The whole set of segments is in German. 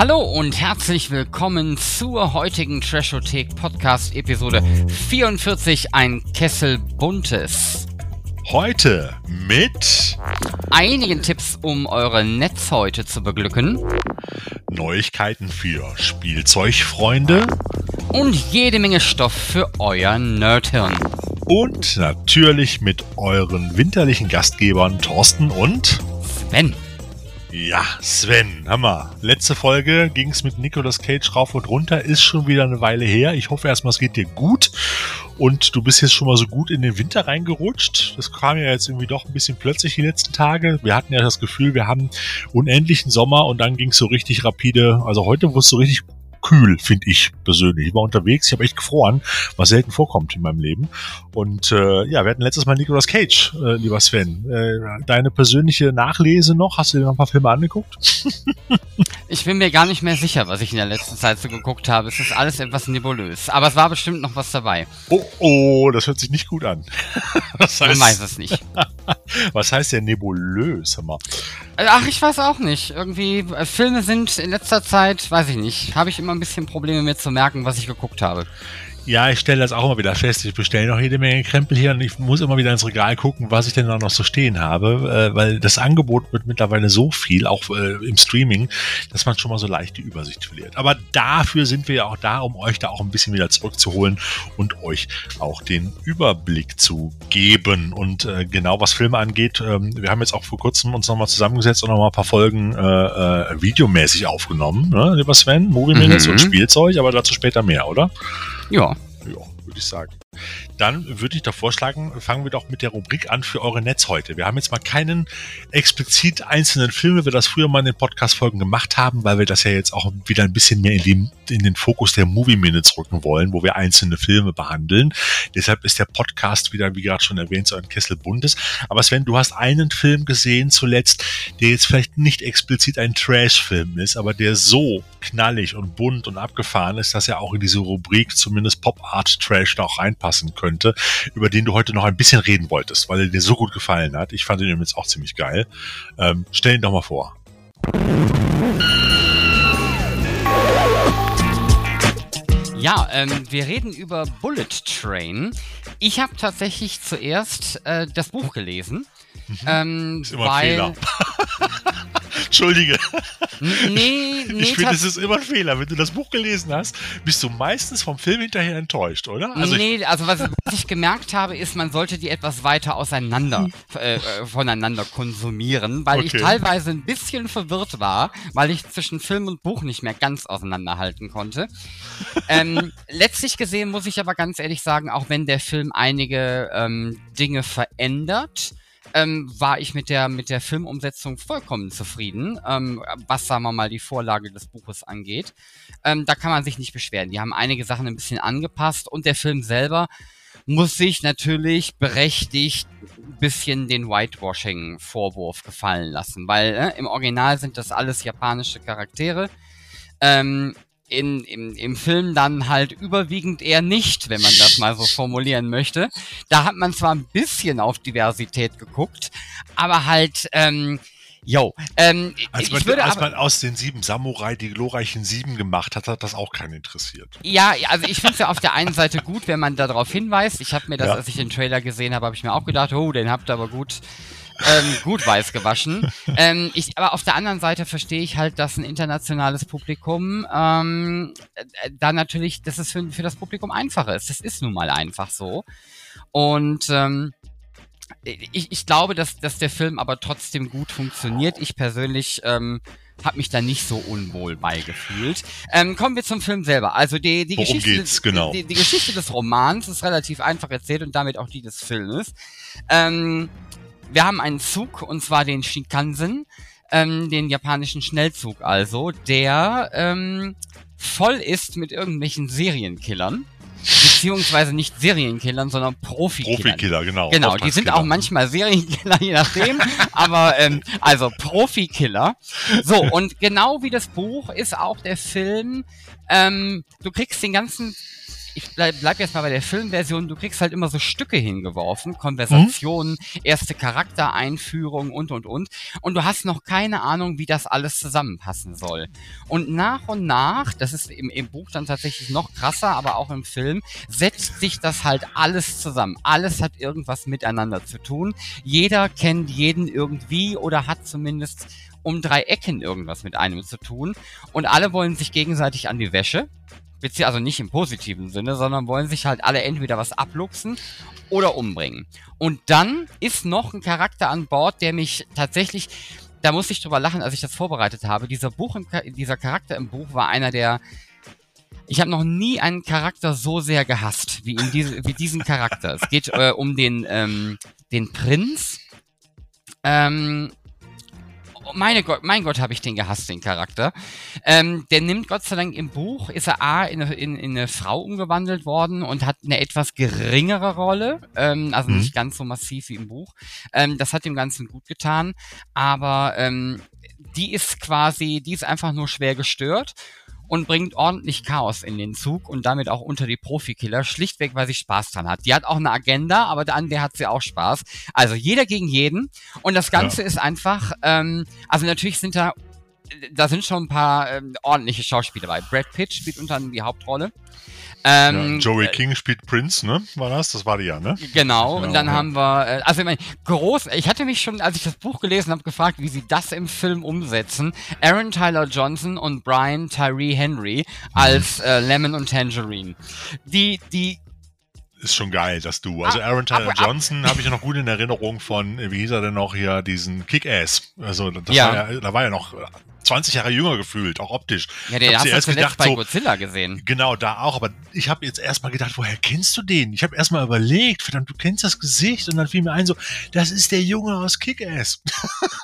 Hallo und herzlich willkommen zur heutigen Trashothek Podcast Episode 44 Ein Kessel Buntes. Heute mit einigen Tipps, um eure Netzhäute zu beglücken, Neuigkeiten für Spielzeugfreunde und jede Menge Stoff für euer Nerdhirn. Und natürlich mit euren winterlichen Gastgebern Thorsten und Sven. Ja, Sven, Hammer. Letzte Folge ging es mit Nicolas Cage rauf und runter, ist schon wieder eine Weile her. Ich hoffe erstmal, es geht dir gut und du bist jetzt schon mal so gut in den Winter reingerutscht. Das kam ja jetzt irgendwie doch ein bisschen plötzlich die letzten Tage. Wir hatten ja das Gefühl, wir haben unendlichen Sommer und dann ging es so richtig rapide. Also heute wurde es so richtig kühl, finde ich persönlich. Ich war unterwegs, ich habe echt gefroren, was selten vorkommt in meinem Leben. Und äh, ja, wir hatten letztes Mal Nicolas Cage, äh, lieber Sven. Äh, deine persönliche Nachlese noch? Hast du dir noch ein paar Filme angeguckt? ich bin mir gar nicht mehr sicher, was ich in der letzten Zeit so geguckt habe. Es ist alles etwas nebulös. Aber es war bestimmt noch was dabei. Oh, oh, das hört sich nicht gut an. das heißt, Man weiß es nicht. was heißt denn nebulös? Hör mal. Ach, ich weiß auch nicht. Irgendwie, äh, Filme sind in letzter Zeit, weiß ich nicht, habe ich immer ein bisschen Probleme mit zu merken, was ich geguckt habe. Ja, ich stelle das auch immer wieder fest. Ich bestelle noch jede Menge Krempel hier und ich muss immer wieder ins Regal gucken, was ich denn da noch so stehen habe, äh, weil das Angebot wird mittlerweile so viel, auch äh, im Streaming, dass man schon mal so leicht die Übersicht verliert. Aber dafür sind wir ja auch da, um euch da auch ein bisschen wieder zurückzuholen und euch auch den Überblick zu geben. Und äh, genau was Filme angeht, ähm, wir haben jetzt auch vor kurzem uns nochmal zusammengesetzt und nochmal ein paar Folgen äh, äh, videomäßig aufgenommen, ne, lieber Sven, Movie Minutes mhm. und Spielzeug, aber dazu später mehr, oder? Ja. Ja, würde ich sagen. Dann würde ich doch vorschlagen, fangen wir doch mit der Rubrik an für eure Netz heute. Wir haben jetzt mal keinen explizit einzelnen Film, wie wir das früher mal in den Podcast-Folgen gemacht haben, weil wir das ja jetzt auch wieder ein bisschen mehr in, die, in den Fokus der Movie Minutes rücken wollen, wo wir einzelne Filme behandeln. Deshalb ist der Podcast wieder, wie gerade schon erwähnt, so ein Kessel Bundes. Aber Sven, du hast einen Film gesehen zuletzt, der jetzt vielleicht nicht explizit ein Trash-Film ist, aber der so knallig und bunt und abgefahren ist, dass er auch in diese Rubrik zumindest Pop Art Trash da auch reinpassen könnte könnte, über den du heute noch ein bisschen reden wolltest, weil er dir so gut gefallen hat. Ich fand ihn jetzt auch ziemlich geil. Ähm, stell ihn doch mal vor. Ja, ähm, wir reden über Bullet Train. Ich habe tatsächlich zuerst äh, das Buch gelesen. Mhm. Ähm, ist immer weil, ein Fehler. Entschuldige. Nee, nee. Ich finde, es ist immer ein Fehler. Wenn du das Buch gelesen hast, bist du meistens vom Film hinterher enttäuscht, oder? Also nee, also was, was, ich gemerkt habe, ist, man sollte die etwas weiter auseinander, äh, äh, voneinander konsumieren, weil okay. ich teilweise ein bisschen verwirrt war, weil ich zwischen Film und Buch nicht mehr ganz auseinanderhalten konnte. ähm, letztlich gesehen muss ich aber ganz ehrlich sagen, auch wenn der Film einige ähm, Dinge verändert, ähm, war ich mit der, mit der Filmumsetzung vollkommen zufrieden, ähm, was, sagen wir mal, die Vorlage des Buches angeht. Ähm, da kann man sich nicht beschweren. Die haben einige Sachen ein bisschen angepasst und der Film selber muss sich natürlich berechtigt ein bisschen den Whitewashing-Vorwurf gefallen lassen, weil äh, im Original sind das alles japanische Charaktere. Ähm, in, im, im Film dann halt überwiegend eher nicht, wenn man das mal so formulieren möchte. Da hat man zwar ein bisschen auf Diversität geguckt, aber halt, ähm, Jo, ähm, als, man, als aber, man aus den sieben Samurai die glorreichen sieben gemacht hat, hat das auch keinen interessiert. Ja, also ich finde es ja auf der einen Seite gut, wenn man darauf hinweist. Ich habe mir das, ja. als ich den Trailer gesehen habe, habe ich mir auch gedacht, oh, den habt ihr aber gut ähm, gut weiß gewaschen. ähm, ich, aber auf der anderen Seite verstehe ich halt, dass ein internationales Publikum ähm, äh, da natürlich, dass es für, für das Publikum einfacher ist. Das ist nun mal einfach so. Und ähm, ich, ich glaube, dass, dass der Film aber trotzdem gut funktioniert. Ich persönlich ähm, habe mich da nicht so unwohl beigefühlt. Ähm, kommen wir zum Film selber. Also die, die, Worum Geschichte, geht's, genau. die, die, Geschichte des Romans ist relativ einfach erzählt und damit auch die des Filmes. Ähm, wir haben einen Zug, und zwar den Shinkansen, ähm, den japanischen Schnellzug also, der ähm, voll ist mit irgendwelchen Serienkillern. Beziehungsweise nicht Serienkillern, sondern Profikillern. Profikiller, genau. Genau, die sind auch manchmal Serienkiller, je nachdem. aber ähm, also Profikiller. So, und genau wie das Buch ist auch der Film, ähm, du kriegst den ganzen ich bleib, bleib jetzt mal bei der Filmversion, du kriegst halt immer so Stücke hingeworfen, Konversationen, mhm. erste Charaktereinführung und und und. Und du hast noch keine Ahnung, wie das alles zusammenpassen soll. Und nach und nach, das ist im, im Buch dann tatsächlich noch krasser, aber auch im Film, setzt sich das halt alles zusammen. Alles hat irgendwas miteinander zu tun. Jeder kennt jeden irgendwie oder hat zumindest um drei Ecken irgendwas mit einem zu tun. Und alle wollen sich gegenseitig an die Wäsche. Also nicht im positiven Sinne, sondern wollen sich halt alle entweder was abluchsen oder umbringen. Und dann ist noch ein Charakter an Bord, der mich tatsächlich, da muss ich drüber lachen, als ich das vorbereitet habe. Dieser Buch, im, dieser Charakter im Buch war einer der, ich habe noch nie einen Charakter so sehr gehasst wie in diese, wie diesen Charakter. Es geht äh, um den, ähm, den Prinz. Ähm, meine Gott, mein Gott, habe ich den gehasst, den Charakter. Ähm, der nimmt Gott sei Dank im Buch, ist er A in eine, in, in eine Frau umgewandelt worden und hat eine etwas geringere Rolle, ähm, also mhm. nicht ganz so massiv wie im Buch. Ähm, das hat dem Ganzen gut getan, aber ähm, die ist quasi, die ist einfach nur schwer gestört und bringt ordentlich Chaos in den Zug und damit auch unter die Profikiller, schlichtweg, weil sie Spaß dran hat. Die hat auch eine Agenda, aber an der hat sie auch Spaß. Also jeder gegen jeden und das Ganze ja. ist einfach, ähm, also natürlich sind da da sind schon ein paar ähm, ordentliche Schauspieler dabei. Brad Pitt spielt unter anderem die Hauptrolle. Ähm, ja, Joey äh, King spielt Prince, ne? War das? Das war die ja, ne? Genau, genau und dann haben wir, äh, also ich meine, groß, ich hatte mich schon, als ich das Buch gelesen habe, gefragt, wie sie das im Film umsetzen. Aaron Tyler Johnson und Brian Tyree Henry als mhm. äh, Lemon und Tangerine. Die, die ist schon geil, das Du. Also ah, Aaron Tyler Johnson habe ich ja noch gut in Erinnerung von, wie hieß er denn noch hier, diesen Kick-Ass. Also das ja. War ja, da war ja noch 20 Jahre jünger gefühlt, auch optisch. Ja, den hast du erst gedacht, bei so, Godzilla gesehen. Genau, da auch. Aber ich habe jetzt erstmal gedacht, woher kennst du den? Ich habe erstmal überlegt, verdammt, du kennst das Gesicht. Und dann fiel mir ein, so, das ist der Junge aus Kick-Ass.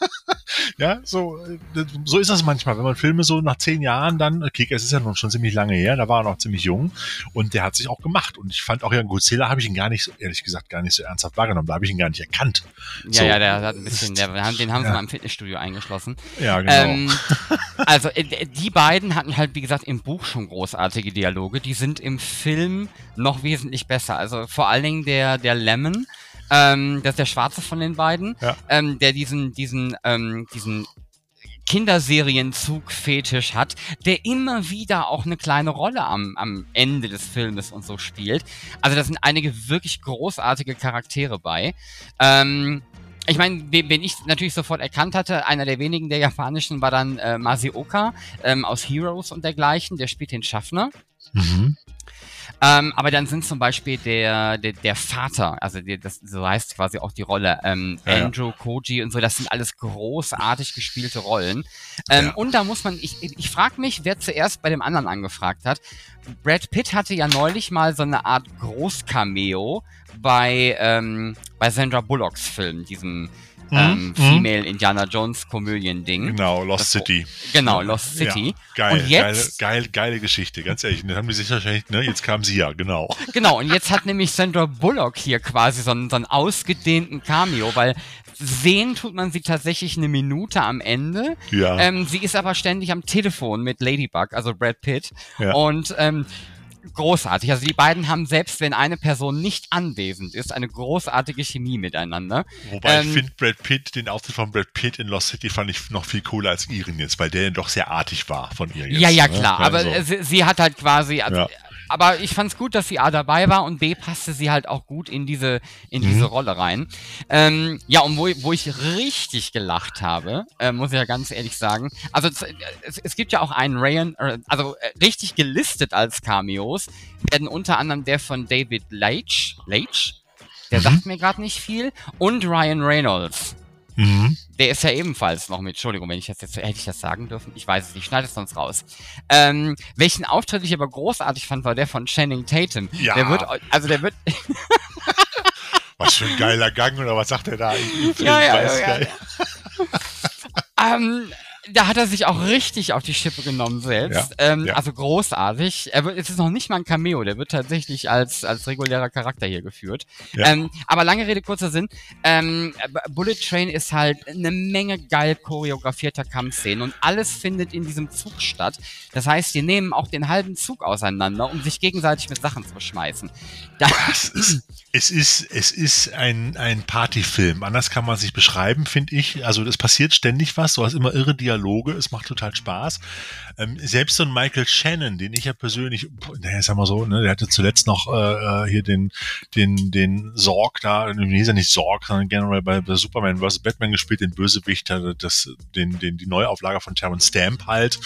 ja, so, so ist das manchmal, wenn man Filme so nach zehn Jahren dann, äh, Kick-Ass ist ja nun schon ziemlich lange her, da war er noch ziemlich jung. Und der hat sich auch gemacht. Und ich fand auch ja, Godzilla habe ich ihn gar nicht so, ehrlich gesagt, gar nicht so ernsthaft wahrgenommen. Da habe ich ihn gar nicht erkannt. Ja, so, ja, der hat ein bisschen, der, den haben sie mal im Fitnessstudio eingeschlossen. Ja, genau. Ähm, also äh, die beiden hatten halt, wie gesagt, im Buch schon großartige Dialoge. Die sind im Film noch wesentlich besser. Also vor allen Dingen der, der Lemon, ähm, das ist der Schwarze von den beiden, ja. ähm, der diesen, diesen, ähm, diesen Kinderserienzug-Fetisch hat, der immer wieder auch eine kleine Rolle am, am Ende des Filmes und so spielt. Also da sind einige wirklich großartige Charaktere bei. Ähm, ich meine, wen, ich natürlich sofort erkannt hatte, einer der wenigen der japanischen war dann äh, Masioka ähm, aus Heroes und dergleichen, der spielt den Schaffner. Mhm. Ähm, aber dann sind zum Beispiel der, der, der Vater, also die, das, so heißt quasi auch die Rolle, ähm, ja, Andrew, Koji und so, das sind alles großartig gespielte Rollen. Ähm, ja. Und da muss man, ich, ich frage mich, wer zuerst bei dem anderen angefragt hat. Brad Pitt hatte ja neulich mal so eine Art Großcameo bei, ähm, bei Sandra Bullocks Film, diesem mhm. ähm, mhm. Female Indiana Jones Komödien-Ding. Genau, Lost das, City. Genau, Lost City. Ja, geil, und jetzt, geile, geile, geile Geschichte, ganz ehrlich. Dann haben die sich wahrscheinlich, ne, jetzt kam sie ja, genau. Genau, und jetzt hat nämlich Sandra Bullock hier quasi so einen, so einen ausgedehnten Cameo, weil sehen tut man sie tatsächlich eine Minute am Ende. Ja. Ähm, sie ist aber ständig am Telefon mit Ladybug, also Brad Pitt. Ja. Und ähm, großartig. Also die beiden haben selbst, wenn eine Person nicht anwesend ist, eine großartige Chemie miteinander. Wobei ähm, ich finde Brad Pitt, den Auftritt von Brad Pitt in Lost City fand ich noch viel cooler als ihren jetzt, weil der doch sehr artig war von ihr jetzt. Ja, ja, ne? klar. Ne? Aber also. sie, sie, hat halt quasi, also, ja. Aber ich fand's gut, dass sie A dabei war und B passte sie halt auch gut in diese, in mhm. diese Rolle rein. Ähm, ja, und wo, wo ich richtig gelacht habe, äh, muss ich ja ganz ehrlich sagen. Also es, es gibt ja auch einen Ryan, äh, also äh, richtig gelistet als Cameos werden unter anderem der von David Leitch, Leitch, der mhm. sagt mir gerade nicht viel, und Ryan Reynolds. Mhm. Der ist ja ebenfalls noch mit, Entschuldigung, wenn ich das jetzt, hätte ich das sagen dürfen? Ich weiß es nicht, schneide es sonst raus. Ähm, welchen Auftritt ich aber großartig fand, war der von Channing Tatum. Ja. Der wird, also der wird... was für ein geiler Gang, oder was sagt er da? ja, ja, ja, ja. ähm, da hat er sich auch richtig auf die Schippe genommen selbst. Ja, ähm, ja. Also großartig. Er wird, es ist noch nicht mal ein Cameo, der wird tatsächlich als, als regulärer Charakter hier geführt. Ja. Ähm, aber lange Rede, kurzer Sinn. Ähm, Bullet Train ist halt eine Menge geil choreografierter Kampfszenen und alles findet in diesem Zug statt. Das heißt, die nehmen auch den halben Zug auseinander, um sich gegenseitig mit Sachen zu beschmeißen. Das ist, es ist, es ist ein, ein Partyfilm. Anders kann man sich beschreiben, finde ich. Also es passiert ständig was. Du hast immer irre Dialoge. Es macht total Spaß. Ähm, selbst so ein Michael Shannon, den ich ja persönlich, naja, sag mal so, ne, der hatte zuletzt noch äh, äh hier den, den, den Sorg da, nee, ist ja nicht Sorg, sondern generell bei, bei Superman vs. Batman gespielt, den Bösewicht, das, den, den, die Neuauflage von Terrence Stamp halt.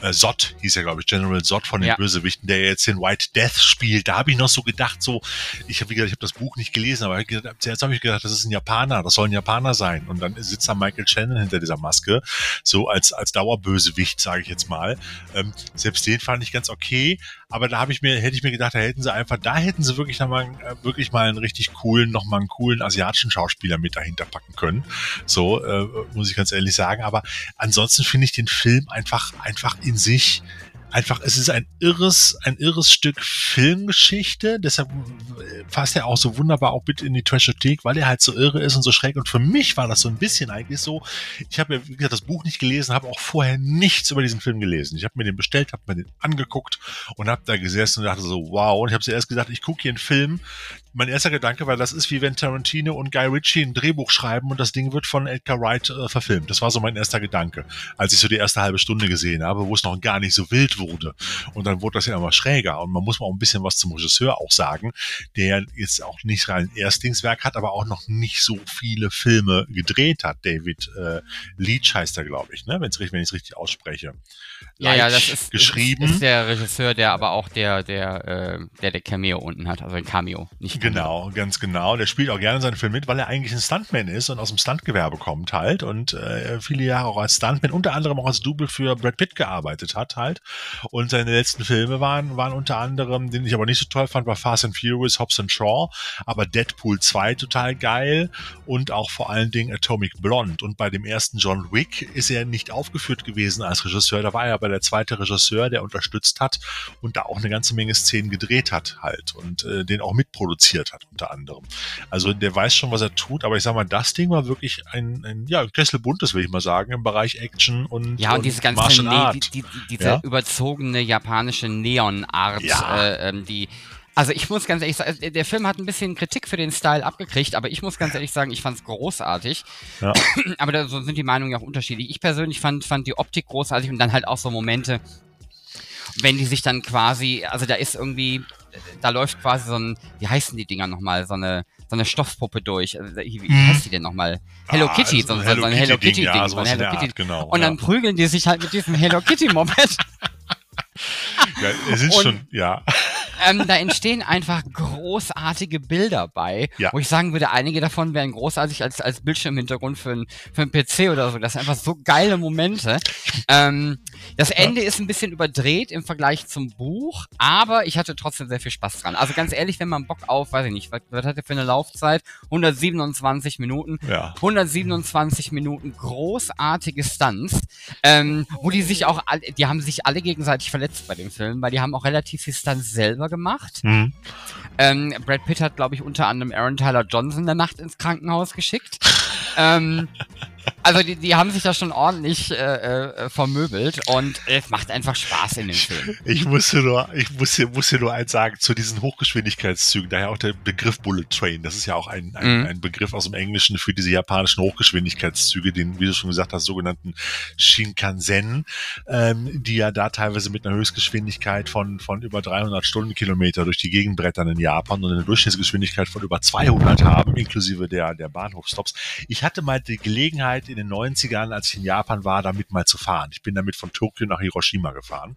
Äh, Zod hieß ja, glaube ich, General Zod von den ja. Bösewichten, der jetzt den White Death spielt. Da habe ich noch so gedacht, so, ich habe, wie gesagt, ich habe das Buch nicht gelesen, aber jetzt habe ich gedacht, das ist ein Japaner, das soll ein Japaner sein. Und dann sitzt da Michael Shannon hinter dieser Maske, so als, als Dauerbösewicht, sage ich jetzt mal. Ähm, selbst den fand ich ganz okay, aber da habe ich mir, hätte ich mir gedacht, da hätten sie einfach, da hätten sie wirklich noch mal, äh, wirklich mal einen richtig coolen, noch mal einen coolen asiatischen Schauspieler mit dahinter packen können. So, äh, muss ich ganz ehrlich sagen. Aber ansonsten finde ich den Film einfach, einfach in sich einfach, es ist ein irres, ein irres Stück Filmgeschichte. Deshalb fasst er auch so wunderbar auch mit in die Trashothek, weil er halt so irre ist und so schräg. Und für mich war das so ein bisschen eigentlich so, ich habe ja, wie gesagt, das Buch nicht gelesen, habe auch vorher nichts über diesen Film gelesen. Ich habe mir den bestellt, habe mir den angeguckt und habe da gesessen und dachte so, wow. Und ich habe zuerst gesagt, ich gucke hier einen Film, mein erster Gedanke war, das ist wie wenn Tarantino und Guy Ritchie ein Drehbuch schreiben und das Ding wird von Edgar Wright äh, verfilmt. Das war so mein erster Gedanke, als ich so die erste halbe Stunde gesehen habe, wo es noch gar nicht so wild wurde. Und dann wurde das ja immer schräger. Und man muss mal auch ein bisschen was zum Regisseur auch sagen, der jetzt auch nicht rein Erstlingswerk hat, aber auch noch nicht so viele Filme gedreht hat. David äh, Leach heißt er, glaube ich, ne? Wenn ich es richtig ausspreche. Ja, ja, das ist, geschrieben. Ist, ist der Regisseur, der aber auch der, der, äh, der, der Cameo unten hat, also ein Cameo, nicht Genau, ganz genau. Der spielt auch gerne seinen Film mit, weil er eigentlich ein Stuntman ist und aus dem Stuntgewerbe kommt halt und äh, viele Jahre auch als Stuntman, unter anderem auch als Double für Brad Pitt gearbeitet hat halt. Und seine letzten Filme waren, waren unter anderem, den ich aber nicht so toll fand, war Fast and Furious, Hobbs and Shaw, aber Deadpool 2 total geil und auch vor allen Dingen Atomic Blonde. Und bei dem ersten John Wick ist er nicht aufgeführt gewesen als Regisseur, da war er aber der zweite Regisseur, der unterstützt hat und da auch eine ganze Menge Szenen gedreht hat halt und äh, den auch mitproduziert produziert hat, unter anderem. Also der weiß schon, was er tut, aber ich sag mal, das Ding war wirklich ein, ein ja, Kessel buntes, will ich mal sagen, im Bereich Action und Ja, und, und diese ganze ne die, die, diese ja? überzogene japanische Neon-Art, ja. äh, ähm, die also ich muss ganz ehrlich sagen, der Film hat ein bisschen Kritik für den Style abgekriegt, aber ich muss ganz ehrlich sagen, ich fand es großartig. Ja. Aber da so sind die Meinungen ja auch unterschiedlich. Ich persönlich fand, fand die Optik großartig und dann halt auch so Momente, wenn die sich dann quasi, also da ist irgendwie, da läuft quasi so ein, wie heißen die Dinger nochmal, so eine, so eine Stoffpuppe durch. Also, wie, wie mhm. heißt die denn nochmal? Hello ah, Kitty, so, so, Hello so ein Hello Kitty Ding. Ja, so ein Hello Kitty. Art, genau, und ja. dann prügeln die sich halt mit diesem Hello Kitty Moped. ja, es ist und, schon, ja ähm, da entstehen einfach großartige Bilder bei, ja. wo ich sagen würde, einige davon wären großartig als, als Bildschirmhintergrund für ein, für ein PC oder so. Das sind einfach so geile Momente. Ähm, das Ende ja. ist ein bisschen überdreht im Vergleich zum Buch, aber ich hatte trotzdem sehr viel Spaß dran. Also ganz ehrlich, wenn man Bock auf, weiß ich nicht, was, was hat er für eine Laufzeit? 127 Minuten. Ja. 127 Minuten großartige Stunts, ähm, wo die sich auch, alle, die haben sich alle gegenseitig verletzt bei dem Film, weil die haben auch relativ viel Stunts selber gemacht. Mhm. Ähm, Brad Pitt hat, glaube ich, unter anderem Aaron Tyler Johnson in der Nacht ins Krankenhaus geschickt. ähm, also die, die haben sich da schon ordentlich äh, äh, vermöbelt und es macht einfach Spaß in dem Film. Ich musste nur, ich muss hier, muss hier nur eins sagen zu diesen Hochgeschwindigkeitszügen, daher auch der Begriff Bullet Train. Das ist ja auch ein, ein, mhm. ein Begriff aus dem Englischen für diese japanischen Hochgeschwindigkeitszüge, den, wie du schon gesagt hast, sogenannten Shinkansen, ähm, die ja da teilweise mit einer Höchstgeschwindigkeit von, von über 300 Stundenkilometer durch die Gegend brettern in Japan und eine Durchschnittsgeschwindigkeit von über 200 haben, inklusive der, der Bahnhofstops. Ich hatte mal die Gelegenheit, in den 90ern, als ich in Japan war, damit mal zu fahren. Ich bin damit von Tokio nach Hiroshima gefahren.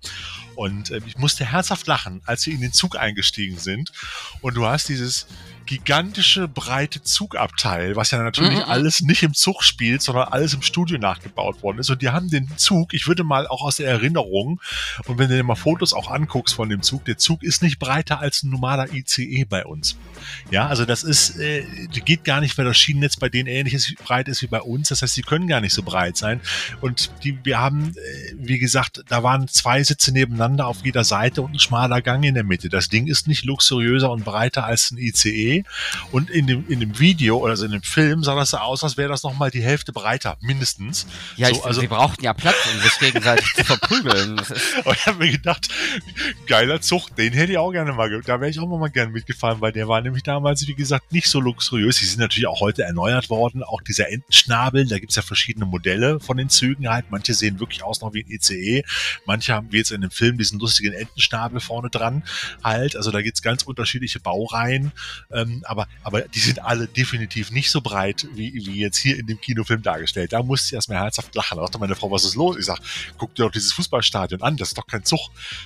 Und äh, ich musste herzhaft lachen, als wir in den Zug eingestiegen sind. Und du hast dieses gigantische, breite Zugabteil, was ja natürlich mhm. alles nicht im Zug spielt, sondern alles im Studio nachgebaut worden ist. Und die haben den Zug, ich würde mal auch aus der Erinnerung, und wenn du dir mal Fotos auch anguckst von dem Zug, der Zug ist nicht breiter als ein normaler ICE bei uns. Ja, also das ist, äh, geht gar nicht, weil das Schienennetz bei denen ähnlich ist, breit ist wie bei uns. Das heißt, die können gar nicht so breit sein. Und die, wir haben, äh, wie gesagt, da waren zwei Sitze nebeneinander auf jeder Seite und ein schmaler Gang in der Mitte. Das Ding ist nicht luxuriöser und breiter als ein ICE. Und in dem, in dem Video, also in dem Film, sah das so aus, als wäre das nochmal die Hälfte breiter, mindestens. Ja, so, ich, also, sie brauchten ja Platz, um sich gegenseitig zu verprügeln. Und ich habe mir gedacht, geiler Zug, den hätte ich auch gerne mal, da wäre ich auch mal gerne mitgefahren, weil der war nämlich damals, wie gesagt, nicht so luxuriös. Die sind natürlich auch heute erneuert worden. Auch dieser Entenschnabel, da gibt's ja verschiedene Modelle von den Zügen halt. Manche sehen wirklich aus noch wie ein ICE. Manche haben wie jetzt in dem Film diesen lustigen Entenschnabel vorne dran halt. Also da gibt's ganz unterschiedliche Baureihen. Ähm, aber, aber die sind alle definitiv nicht so breit wie, wie jetzt hier in dem Kinofilm dargestellt. Da musste ich erstmal herzhaft lachen. Da dachte meine Frau, was ist los? Ich sag, guck dir doch dieses Fußballstadion an, das ist doch kein Zug.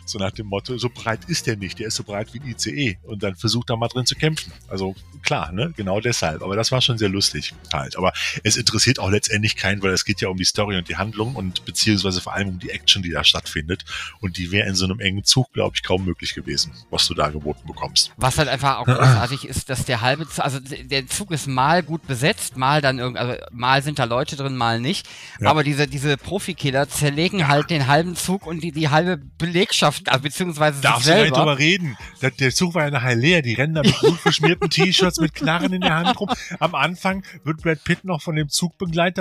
So nach dem Motto, so breit ist der nicht, der ist so breit wie ein ICE. Und dann versucht da mal drin zu kämpfen. Also klar, ne? Genau deshalb. Aber das war schon sehr lustig halt. Aber es interessiert auch letztendlich keinen, weil es geht ja um die Story und die Handlung und beziehungsweise vor allem um die Action, die da stattfindet. Und die wäre in so einem engen Zug, glaube ich, kaum möglich gewesen, was du da geboten bekommst. Was halt einfach auch großartig ist, dass der halbe, Zug, also der Zug ist mal gut besetzt, mal dann irgendwie, also mal sind da Leute drin, mal nicht. Ja. Aber diese, diese Profikiller zerlegen ja. halt den halben Zug und die, die halbe Belegschaft, also beziehungsweise Darfst sich selber. du nicht drüber reden? Der, der Zug war ja nachher leer, die rennen da mit blutverschmierten T-Shirts mit Knarren in der Hand rum. Am Anfang wird Brad Pitt noch von dem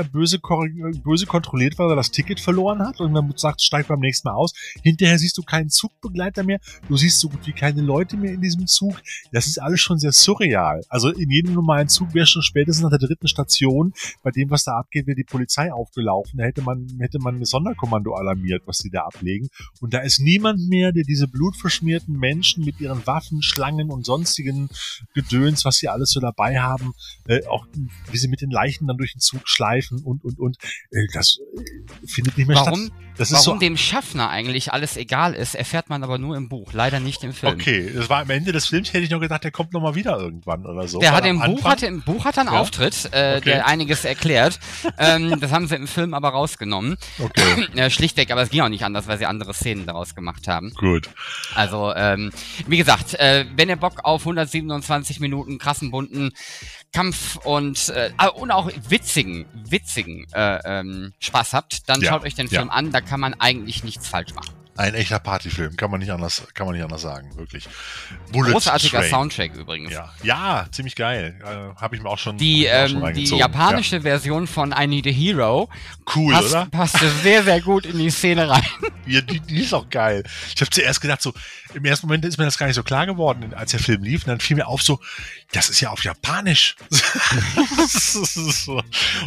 Zugbegleiter böse, böse kontrolliert, weil er das Ticket verloren hat und man sagt, steigt beim nächsten Mal aus. Hinterher siehst du keinen Zugbegleiter mehr, du siehst so gut wie keine Leute mehr in diesem Zug. Das ist alles schon sehr surreal. Also in jedem normalen Zug wäre schon spätestens nach der dritten Station, bei dem, was da abgeht, wäre die Polizei aufgelaufen. Da hätte man, hätte man ein Sonderkommando alarmiert, was die da ablegen. Und da ist niemand mehr, der diese blutverschmierten Menschen mit ihren Waffen, Schlangen und sonstigen Gedöns, was sie alles so dabei haben, äh, auch wie sie mit den Leichen dann durch den Zug schleifen und, und, und. Äh, das äh, findet nicht mehr warum, statt. Das warum so dem Schaffner eigentlich alles egal ist, erfährt man aber nur im Buch, leider nicht im Film. Okay, das war am Ende des Films, hätte ich noch gedacht, der kommt noch mal wieder irgendwann oder so. Der hat im Buch, hatte, im Buch hat er einen ja? Auftritt, äh, okay. der einiges erklärt. ähm, das haben sie im Film aber rausgenommen. Okay. äh, schlichtweg, aber es ging auch nicht anders, weil sie andere Szenen daraus gemacht haben. Gut. Also, ähm, wie gesagt, äh, wenn ihr Bock auf 127 Minuten krassen, bunten Kampf und, äh, ah, und auch witzigen, witzigen äh, ähm, Spaß habt, dann ja, schaut euch den Film ja. an, da kann man eigentlich nichts falsch machen. Ein echter Partyfilm, kann man nicht anders, kann man nicht anders sagen, wirklich. Bullet Großartiger Train. Soundtrack übrigens. Ja, ja ziemlich geil. Äh, Habe ich mir auch schon. Die, ähm, schon die japanische ja. Version von I Need a Hero. Cool, passt, oder? Passte sehr, sehr gut in die Szene rein. Ja, die, die ist auch geil. Ich habe zuerst gedacht, so, im ersten Moment ist mir das gar nicht so klar geworden, als der Film lief. Und dann fiel mir auf, so, das ist ja auf Japanisch.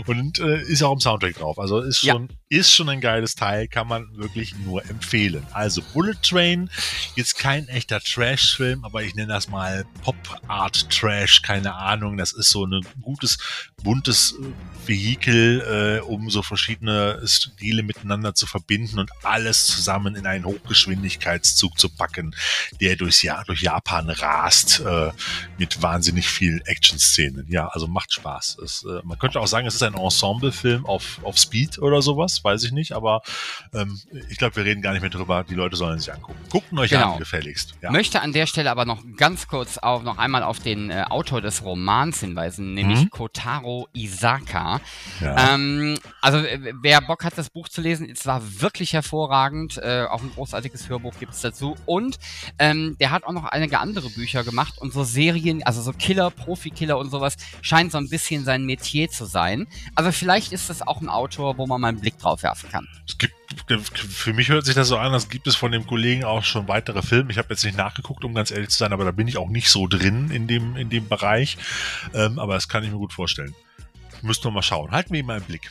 und äh, ist auch im Soundtrack drauf. Also ist schon, ja. Ist schon ein geiles Teil, kann man wirklich nur empfehlen. Also Bullet Train, jetzt kein echter Trash-Film, aber ich nenne das mal Pop-Art-Trash, keine Ahnung. Das ist so ein gutes, buntes äh, Vehikel, äh, um so verschiedene Stile miteinander zu verbinden und alles zusammen in einen Hochgeschwindigkeitszug zu packen, der durchs Jahr, durch Japan rast, äh, mit wahnsinnig vielen Action-Szenen. Ja, also macht Spaß. Es, äh, man könnte auch sagen, es ist ein Ensemble-Film auf, auf Speed oder sowas, weiß ich nicht, aber ähm, ich glaube, wir reden gar nicht mehr drüber. Die Leute sollen sich angucken. Gucken euch genau. an, gefälligst. Ja. Möchte an der Stelle aber noch ganz kurz auch noch einmal auf den äh, Autor des Romans hinweisen, nämlich mhm. Kotaro Isaka. Ja. Ähm, also wer Bock hat, das Buch zu lesen, es war wirklich hervorragend. Äh, auch ein großartiges Hörbuch gibt es dazu. Und ähm, der hat auch noch einige andere Bücher gemacht und so Serien, also so Killer, Profi-Killer und sowas, scheint so ein bisschen sein Metier zu sein. Also vielleicht ist das auch ein Autor, wo man mal einen Blick drauf werfen kann. Es gibt, für mich hört sich das so an, als gibt es von dem Kollegen auch schon weitere Filme. Ich habe jetzt nicht nachgeguckt, um ganz ehrlich zu sein, aber da bin ich auch nicht so drin in dem, in dem Bereich. Ähm, aber das kann ich mir gut vorstellen. Müssen wir mal schauen. Halten wir ihn mal im Blick.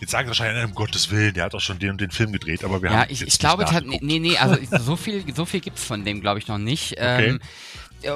Jetzt sagen wahrscheinlich, um Gottes Willen, der hat doch schon den und den Film gedreht, aber wir ja, haben ich, ich glaube, nee, nee, also so viel, so viel gibt's von dem, glaube ich, noch nicht. Okay. Ähm, äh,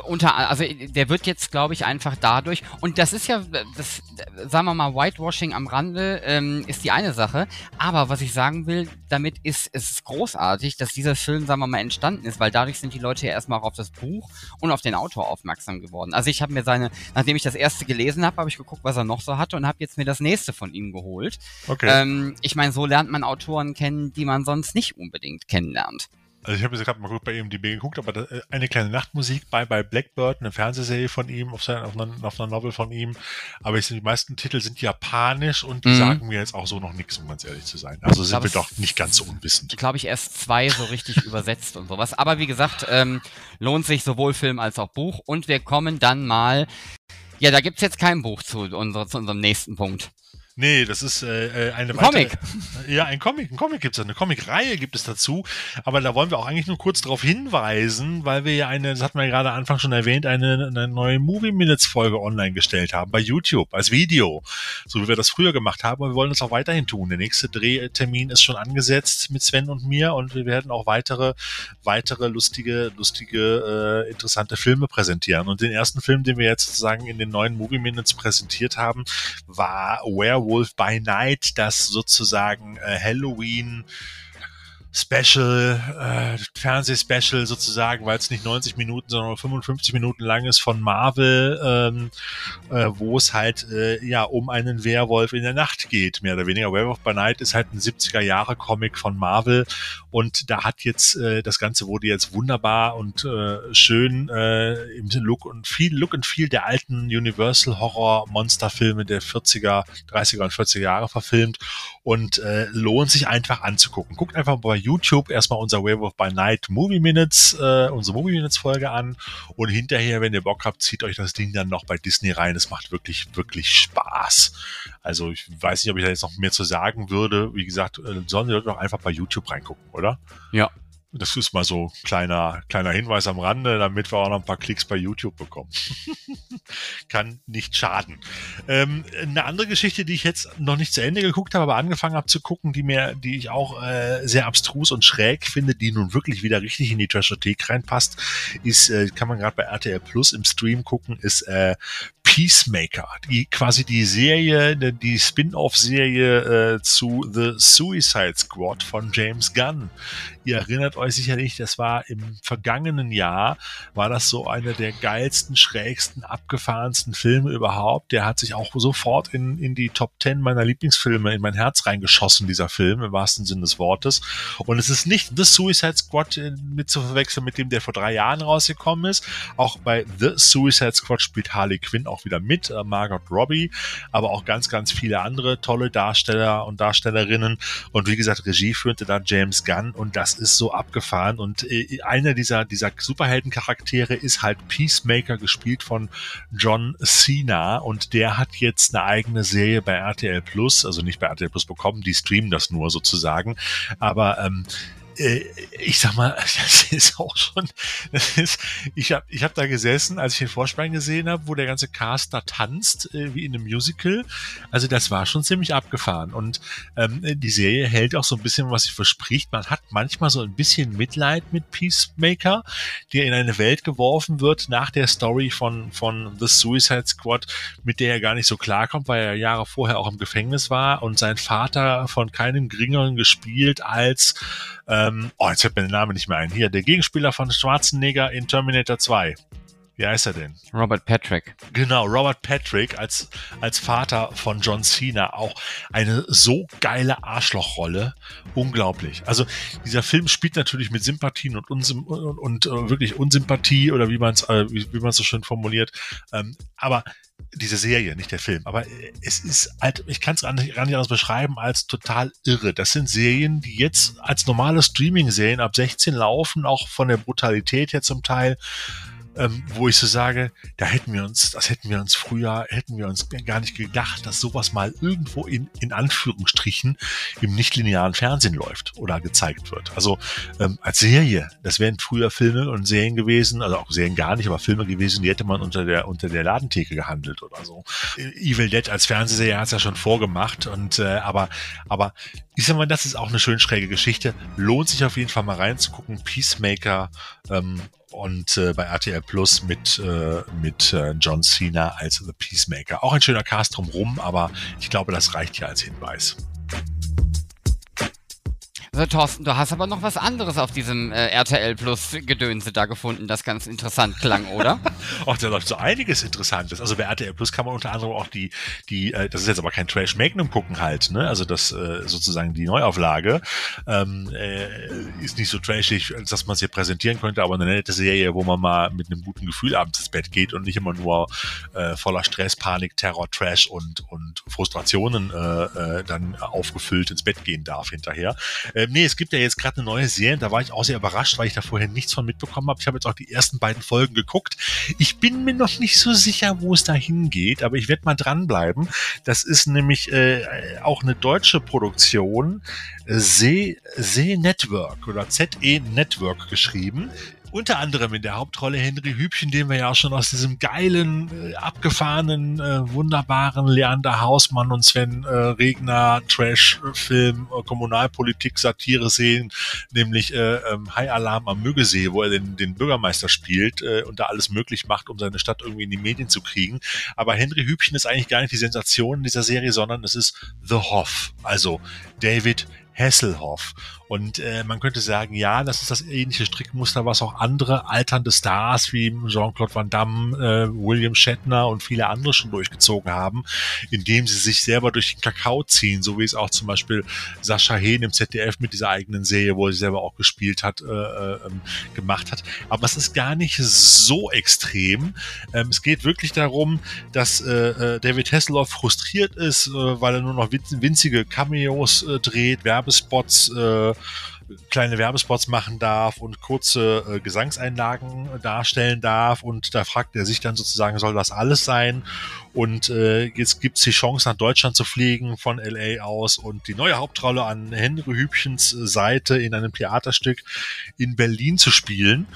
unter, also der wird jetzt, glaube ich, einfach dadurch, und das ist ja, das, sagen wir mal, Whitewashing am Rande ähm, ist die eine Sache, aber was ich sagen will, damit ist es großartig, dass dieser Film, sagen wir mal, entstanden ist, weil dadurch sind die Leute ja erstmal auch auf das Buch und auf den Autor aufmerksam geworden. Also ich habe mir seine, nachdem ich das erste gelesen habe, habe ich geguckt, was er noch so hatte und habe jetzt mir das nächste von ihm geholt. Okay. Ähm, ich meine, so lernt man Autoren kennen, die man sonst nicht unbedingt kennenlernt. Also ich habe jetzt gerade mal bei IMDb geguckt, aber da, äh, eine kleine Nachtmusik bei bei Blackbird, eine Fernsehserie von ihm, auf, seiner, auf, einer, auf einer Novel von ihm. Aber ich, die meisten Titel sind japanisch und die mhm. sagen mir jetzt auch so noch nichts, um ganz ehrlich zu sein. Also sind wir doch nicht ganz so unwissend. Glaube ich erst zwei so richtig übersetzt und sowas. Aber wie gesagt, ähm, lohnt sich sowohl Film als auch Buch. Und wir kommen dann mal. Ja, da gibt's jetzt kein Buch zu, unser, zu unserem nächsten Punkt. Nee, das ist äh, äh eine ein Comic. Ja, ein Comic. Ein Comic gibt es, eine Comic-Reihe gibt es dazu. Aber da wollen wir auch eigentlich nur kurz darauf hinweisen, weil wir ja eine, das hatten wir ja gerade am Anfang schon erwähnt, eine, eine neue Movie Minutes Folge online gestellt haben bei YouTube als Video, so wie wir das früher gemacht haben. Und wir wollen das auch weiterhin tun. Der nächste Drehtermin ist schon angesetzt mit Sven und mir und wir werden auch weitere, weitere lustige, lustige, äh, interessante Filme präsentieren. Und den ersten Film, den wir jetzt sozusagen in den neuen Movie Minutes präsentiert haben, war Where Werewolf by Night, das sozusagen äh, Halloween Special, äh, Fernsehspecial sozusagen, weil es nicht 90 Minuten, sondern 55 Minuten lang ist von Marvel, ähm, äh, wo es halt äh, ja um einen Werwolf in der Nacht geht, mehr oder weniger. Werewolf by Night ist halt ein 70er Jahre Comic von Marvel und da hat jetzt äh, das Ganze wurde jetzt wunderbar und äh, schön äh, im Look und viel Look und viel der alten Universal Horror Monsterfilme der 40er, 30er und 40er Jahre verfilmt und äh, lohnt sich einfach anzugucken. Guckt einfach bei YouTube erstmal unser Werewolf by Night Movie Minutes, äh, unsere Movie Minutes Folge an und hinterher, wenn ihr Bock habt, zieht euch das Ding dann noch bei Disney rein. Es macht wirklich, wirklich Spaß. Also ich weiß nicht, ob ich da jetzt noch mehr zu sagen würde. Wie gesagt, äh, sollen die Leute doch einfach bei YouTube reingucken, oder? Ja, das ist mal so kleiner kleiner Hinweis am Rande, damit wir auch noch ein paar Klicks bei YouTube bekommen. Kann nicht schaden. Ähm, eine andere Geschichte, die ich jetzt noch nicht zu Ende geguckt habe, aber angefangen habe zu gucken, die mir, die ich auch äh, sehr abstrus und schräg finde, die nun wirklich wieder richtig in die Trashothek reinpasst, ist, äh, kann man gerade bei RTL Plus im Stream gucken, ist äh, Peacemaker, die quasi die Serie, die Spin-off-Serie äh, zu The Suicide Squad von James Gunn. Ihr erinnert euch sicherlich, das war im vergangenen Jahr, war das so einer der geilsten, schrägsten, abgefahrensten Filme überhaupt. Der hat sich auch sofort in, in die Top 10 meiner Lieblingsfilme in mein Herz reingeschossen, dieser Film, im wahrsten Sinne des Wortes. Und es ist nicht The Suicide Squad äh, mit zu verwechseln mit dem, der vor drei Jahren rausgekommen ist. Auch bei The Suicide Squad spielt Harley Quinn auch wieder mit, äh, Margot Robbie, aber auch ganz, ganz viele andere tolle Darsteller und Darstellerinnen. Und wie gesagt, Regie führte da James Gunn und das ist so abgefahren. Und äh, einer dieser, dieser Superheldencharaktere ist halt Peacemaker, gespielt von John Cena. Und der hat jetzt eine eigene Serie bei RTL Plus, also nicht bei RTL Plus bekommen, die streamen das nur sozusagen. Aber ähm, äh, ich sag mal, das ist auch schon, das ist, ich habe ich hab da gesessen, als ich den Vorspann gesehen habe, wo der ganze Cast da tanzt, äh, wie in einem Musical. Also das war schon ziemlich abgefahren. Und ähm, die Serie hält auch so ein bisschen, was sie verspricht. Man hat manchmal so ein bisschen Mitleid mit Peacemaker, der in eine Welt geworfen wird nach der Story von, von The Suicide Squad, mit der er gar nicht so klarkommt, weil er Jahre vorher auch im Gefängnis war und sein Vater von keinem geringeren gespielt als ähm, oh, jetzt fällt mir der Name nicht mehr ein. Hier, der Gegenspieler von Schwarzenegger in Terminator 2. Wie heißt er denn? Robert Patrick. Genau, Robert Patrick als, als Vater von John Cena. Auch eine so geile Arschlochrolle. Unglaublich. Also dieser Film spielt natürlich mit Sympathien und, Unsym und, und äh, wirklich Unsympathie oder wie man es äh, wie, wie so schön formuliert. Ähm, aber diese Serie, nicht der Film. Aber äh, es ist halt, ich kann es gar nicht anders beschreiben als total irre. Das sind Serien, die jetzt als normale Streaming-Serien ab 16 laufen, auch von der Brutalität her zum Teil ähm, wo ich so sage, da hätten wir uns, das hätten wir uns früher, hätten wir uns gar nicht gedacht, dass sowas mal irgendwo in, in Anführungsstrichen im nichtlinearen Fernsehen läuft oder gezeigt wird. Also ähm, als Serie, das wären früher Filme und Serien gewesen, also auch Serien gar nicht, aber Filme gewesen, die hätte man unter der unter der Ladentheke gehandelt oder so. Evil Dead als Fernsehserie hat es ja schon vorgemacht und äh, aber aber ich sag mal, das ist auch eine schön schräge Geschichte. Lohnt sich auf jeden Fall mal reinzugucken. Peacemaker ähm, und äh, bei RTL Plus mit, äh, mit äh, John Cena als The Peacemaker. Auch ein schöner Cast drumrum, aber ich glaube, das reicht ja als Hinweis. So, Thorsten, du hast aber noch was anderes auf diesem äh, RTL Plus Gedönse da gefunden, das ganz interessant klang, oder? Ach, da läuft so einiges Interessantes. Also bei RTL Plus kann man unter anderem auch die, die, äh, das ist jetzt aber kein Trash Magnum gucken halt, ne? Also das äh, sozusagen die Neuauflage ähm, äh, ist nicht so trashig, dass man es hier präsentieren könnte, aber eine nette Serie, wo man mal mit einem guten Gefühl abends ins Bett geht und nicht immer nur äh, voller Stress, Panik, Terror, Trash und und Frustrationen äh, dann aufgefüllt ins Bett gehen darf hinterher. Äh, nee, es gibt ja jetzt gerade eine neue Serie, da war ich auch sehr überrascht, weil ich da vorher nichts von mitbekommen habe. Ich habe jetzt auch die ersten beiden Folgen geguckt. Ich bin mir noch nicht so sicher, wo es da hingeht, aber ich werde mal dranbleiben. Das ist nämlich äh, auch eine deutsche Produktion, See, See Network oder ZE Network geschrieben unter anderem in der Hauptrolle Henry Hübchen, den wir ja auch schon aus diesem geilen, äh, abgefahrenen, äh, wunderbaren Leander Hausmann und Sven äh, Regner Trash-Film, Kommunalpolitik, Satire sehen, nämlich äh, ähm, High Alarm am Müggesee, wo er den, den Bürgermeister spielt und da alles möglich macht, um seine Stadt irgendwie in die Medien zu kriegen. Aber Henry Hübchen ist eigentlich gar nicht die Sensation in dieser Serie, sondern es ist The Hoff, also David Hasselhoff. Und äh, man könnte sagen, ja, das ist das ähnliche Strickmuster, was auch andere alternde Stars wie Jean-Claude Van Damme, äh, William Shatner und viele andere schon durchgezogen haben, indem sie sich selber durch den Kakao ziehen, so wie es auch zum Beispiel Sascha Hehn im ZDF mit dieser eigenen Serie, wo er selber auch gespielt hat, äh, äh, gemacht hat. Aber es ist gar nicht so extrem. Ähm, es geht wirklich darum, dass äh, äh David Hasselhoff frustriert ist, weil er nur noch winzige Cameos dreht, Werbespots, äh, kleine Werbespots machen darf und kurze äh, Gesangseinlagen darstellen darf. Und da fragt er sich dann sozusagen, soll das alles sein? Und äh, jetzt gibt's die Chance, nach Deutschland zu fliegen von LA aus und die neue Hauptrolle an Henry Hübchens Seite in einem Theaterstück in Berlin zu spielen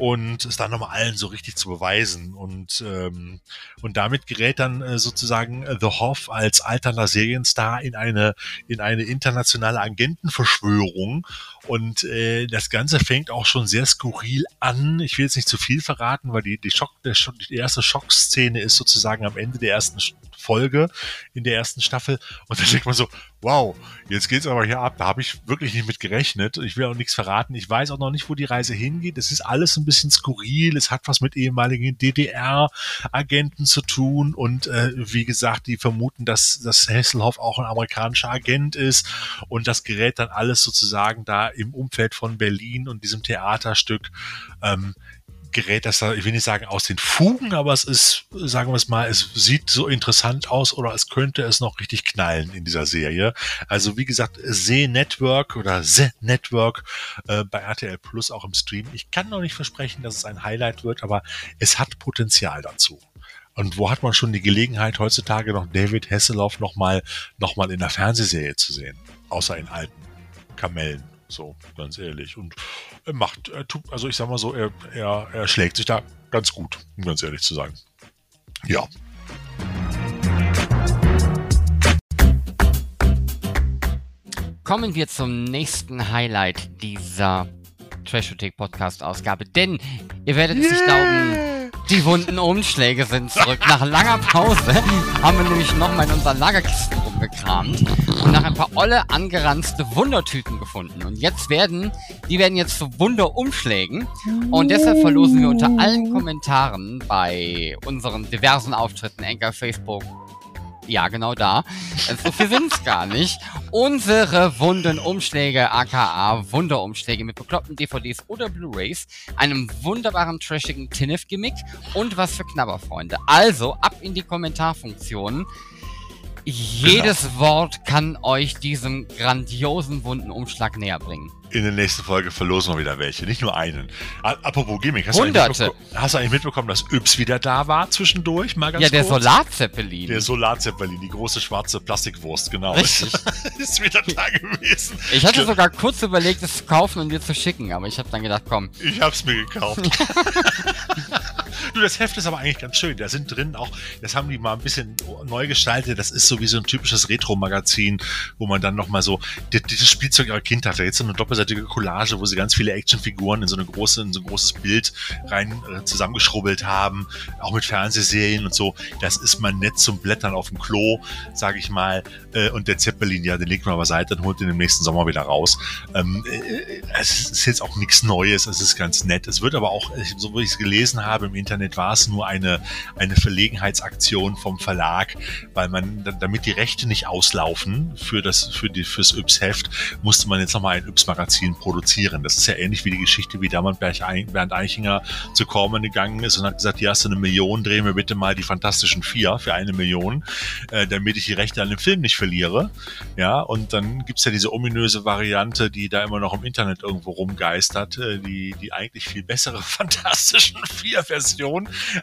und es dann nochmal allen so richtig zu beweisen. Und, ähm, und damit gerät dann äh, sozusagen The Hoff als alternder Serienstar in eine, in eine internationale Agentenverschwörung. Und äh, das Ganze fängt auch schon sehr skurril an. Ich will jetzt nicht zu viel verraten, weil die, die, Schock, der, die erste Schockszene ist sozusagen am Ende der ersten Folge in der ersten Staffel. Und dann denkt man so, wow, jetzt geht's aber hier ab. Da habe ich wirklich nicht mit gerechnet. Ich will auch nichts verraten. Ich weiß auch noch nicht, wo die Reise hingeht. Es ist alles ein bisschen skurril. Es hat was mit ehemaligen DDR-Agenten zu tun. Und äh, wie gesagt, die vermuten, dass, dass Hasselhoff auch ein amerikanischer Agent ist. Und das gerät dann alles sozusagen da im Umfeld von Berlin und diesem Theaterstück ähm, gerät das da, ich will nicht sagen aus den Fugen, aber es ist, sagen wir es mal, es sieht so interessant aus oder es könnte es noch richtig knallen in dieser Serie. Also wie gesagt, See Network oder The Network äh, bei RTL Plus auch im Stream. Ich kann noch nicht versprechen, dass es ein Highlight wird, aber es hat Potenzial dazu. Und wo hat man schon die Gelegenheit, heutzutage noch David Hasselhoff nochmal noch mal in der Fernsehserie zu sehen? Außer in alten Kamellen. So, ganz ehrlich. Und er macht, er tut, also ich sag mal so, er, er, er schlägt sich da ganz gut, um ganz ehrlich zu sagen. Ja. Kommen wir zum nächsten Highlight dieser Trashothek Podcast Ausgabe, denn ihr werdet es nicht glauben, die wunden Umschläge sind zurück. Nach langer Pause haben wir nämlich nochmal in unseren Lagerkisten rumgekramt und nach ein paar olle angeranzte Wundertüten gefunden. Und jetzt werden, die werden jetzt zu Wunderumschlägen. Und deshalb verlosen wir unter allen Kommentaren bei unseren diversen Auftritten, Enker, Facebook, ja, genau da. Äh, so viel sind's gar nicht. Unsere Wundenumschläge, aka Wunderumschläge mit bekloppten DVDs oder Blu-Rays, einem wunderbaren trashigen Tinnef-Gimmick und was für Knabberfreunde. Also ab in die Kommentarfunktionen. Jedes genau. Wort kann euch diesem grandiosen Wundenumschlag näher bringen in der nächsten Folge verlosen wir wieder welche, nicht nur einen. Apropos Gimmick, hast, Hunderte. Du, hast du eigentlich mitbekommen, dass Yps wieder da war zwischendurch? Mal ganz ja, der Solarzeppelin. Der Solarzeppelin, die große schwarze Plastikwurst, genau. Richtig. ist wieder da gewesen. Ich hatte sogar kurz überlegt, es zu kaufen und dir zu schicken, aber ich habe dann gedacht, komm. Ich hab's mir gekauft. Du, das Heft ist aber eigentlich ganz schön. Da sind drin auch, das haben die mal ein bisschen neu gestaltet. Das ist so wie so ein typisches Retro-Magazin, wo man dann nochmal so dieses Spielzeug ihrer Kindheit, da jetzt so eine doppelseitige Collage, wo sie ganz viele Actionfiguren in so eine große, in so ein großes Bild rein äh, zusammengeschrubbelt haben, auch mit Fernsehserien und so. Das ist mal nett zum Blättern auf dem Klo, sage ich mal. Äh, und der Zeppelin, ja, den legt man beiseite und holt den im nächsten Sommer wieder raus. Ähm, äh, es ist jetzt auch nichts Neues, es ist ganz nett. Es wird aber auch, so wie ich es gelesen habe im Internet, war es nur eine, eine Verlegenheitsaktion vom Verlag, weil man, damit die Rechte nicht auslaufen für das, für die, fürs Yps-Heft, musste man jetzt nochmal ein Yps-Magazin produzieren. Das ist ja ähnlich wie die Geschichte, wie damals Bernd Eichinger zu Kormann gegangen ist und hat gesagt, hier hast du eine Million, dreh mir bitte mal die Fantastischen Vier für eine Million, äh, damit ich die Rechte an dem Film nicht verliere. Ja, und dann gibt's ja diese ominöse Variante, die da immer noch im Internet irgendwo rumgeistert, äh, die, die eigentlich viel bessere Fantastischen Vier-Version,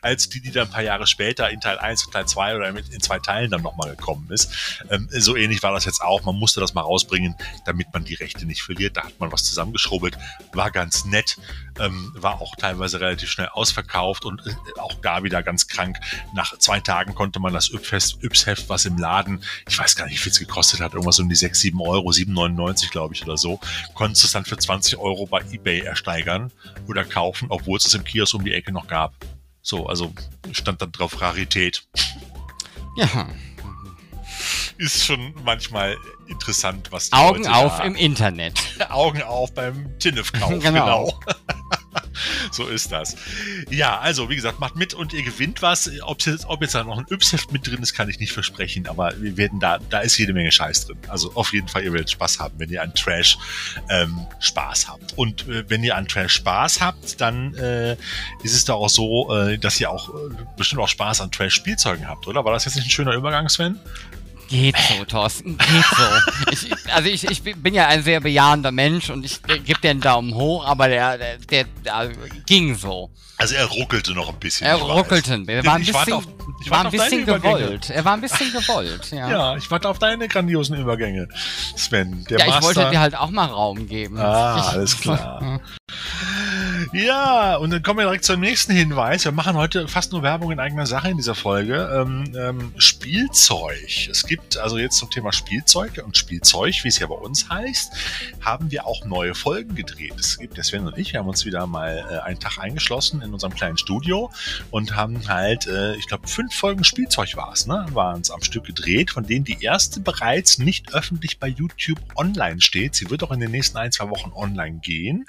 als die, die dann ein paar Jahre später in Teil 1 und Teil 2 oder in zwei Teilen dann nochmal gekommen ist. Ähm, so ähnlich war das jetzt auch. Man musste das mal rausbringen, damit man die Rechte nicht verliert. Da hat man was zusammengeschrubbelt, war ganz nett, ähm, war auch teilweise relativ schnell ausverkauft und äh, auch da wieder ganz krank. Nach zwei Tagen konnte man das Yps-Heft, was im Laden, ich weiß gar nicht, wie viel es gekostet hat, irgendwas um die 6, 7 Euro, 7,99 glaube ich oder so, konntest du es dann für 20 Euro bei Ebay ersteigern oder kaufen, obwohl es es im Kiosk um die Ecke noch gab. So, also stand dann drauf Rarität. Ja. Ist schon manchmal interessant, was die Augen auf im Internet. Augen auf beim Tinnef-Kauf, genau. genau. so ist das. Ja, also wie gesagt, macht mit und ihr gewinnt was. Ob jetzt, ob jetzt da noch ein Yps-Heft mit drin ist, kann ich nicht versprechen, aber wir werden da, da ist jede Menge Scheiß drin. Also auf jeden Fall, ihr werdet Spaß haben, wenn ihr an Trash ähm, Spaß habt. Und äh, wenn ihr an Trash Spaß habt, dann äh, ist es da auch so, äh, dass ihr auch äh, bestimmt auch Spaß an Trash-Spielzeugen habt, oder? War das jetzt nicht ein schöner Übergang, Sven? Geht so, Thorsten, geht so. Ich, also ich, ich bin ja ein sehr bejahender Mensch und ich gebe dir einen Daumen hoch, aber der, der, der, der, ging so. Also er ruckelte noch ein bisschen. Er ruckelte. Er war ein bisschen, auf, war ein bisschen gewollt. Er war ein bisschen gewollt, ja. Ja, ich warte auf deine grandiosen Übergänge, Sven. Der ja, ich Master. wollte dir halt auch mal Raum geben. Ah, alles klar. Ja, und dann kommen wir direkt zum nächsten Hinweis. Wir machen heute fast nur Werbung in eigener Sache in dieser Folge. Ähm, ähm, Spielzeug. Es gibt also jetzt zum Thema Spielzeug und Spielzeug, wie es ja bei uns heißt, haben wir auch neue Folgen gedreht. Es gibt der Sven und ich, wir haben uns wieder mal äh, einen Tag eingeschlossen in unserem kleinen Studio und haben halt, äh, ich glaube, fünf Folgen Spielzeug war es, ne? Waren es am Stück gedreht, von denen die erste bereits nicht öffentlich bei YouTube online steht. Sie wird auch in den nächsten ein, zwei Wochen online gehen.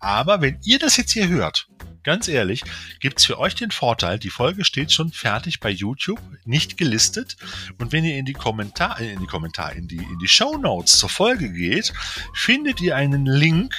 Aber wenn ihr das jetzt hier hört, ganz ehrlich, gibt es für euch den Vorteil, die Folge steht schon fertig bei YouTube, nicht gelistet. Und wenn ihr in die Kommentare, in die Kommentare, in die, in die Show Notes zur Folge geht, findet ihr einen Link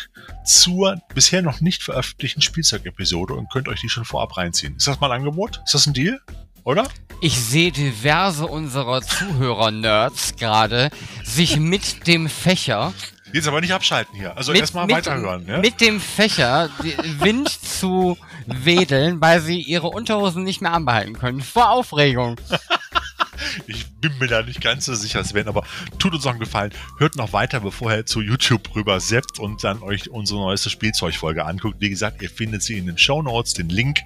zur bisher noch nicht veröffentlichten Spielzeugepisode und könnt euch die schon vorab reinziehen. Ist das mal ein Angebot? Ist das ein Deal? Oder? Ich sehe diverse unserer Zuhörer-Nerds gerade sich mit dem Fächer Jetzt aber nicht abschalten hier. Also erstmal weiterhören. Ja? Mit dem Fächer Wind zu wedeln, weil sie ihre Unterhosen nicht mehr anbehalten können. Vor Aufregung. Ich bin mir da nicht ganz so sicher, Sven, aber tut uns noch einen Gefallen. Hört noch weiter, bevor ihr zu YouTube rüber seppt und dann euch unsere neueste Spielzeugfolge anguckt. Wie gesagt, ihr findet sie in den Show Notes, den Link.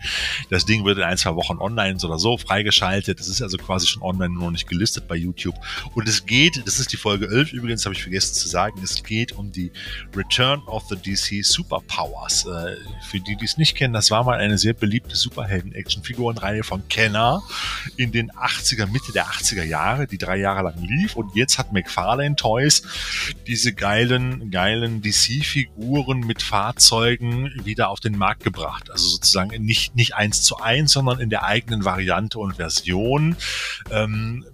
Das Ding wird in ein, zwei Wochen online oder so freigeschaltet. Das ist also quasi schon online, nur noch nicht gelistet bei YouTube. Und es geht, das ist die Folge 11 übrigens, habe ich vergessen zu sagen, es geht um die Return of the DC Superpowers. Äh, für die, die es nicht kennen, das war mal eine sehr beliebte Superhelden-Action-Figurenreihe von Kenner in den 80er, Mitte der 80er Jahre, die drei Jahre lang lief. Und jetzt hat McFarlane Toys diese geilen, geilen DC-Figuren mit Fahrzeugen wieder auf den Markt gebracht. Also sozusagen nicht, nicht eins zu eins, sondern in der eigenen Variante und Version. Ähm,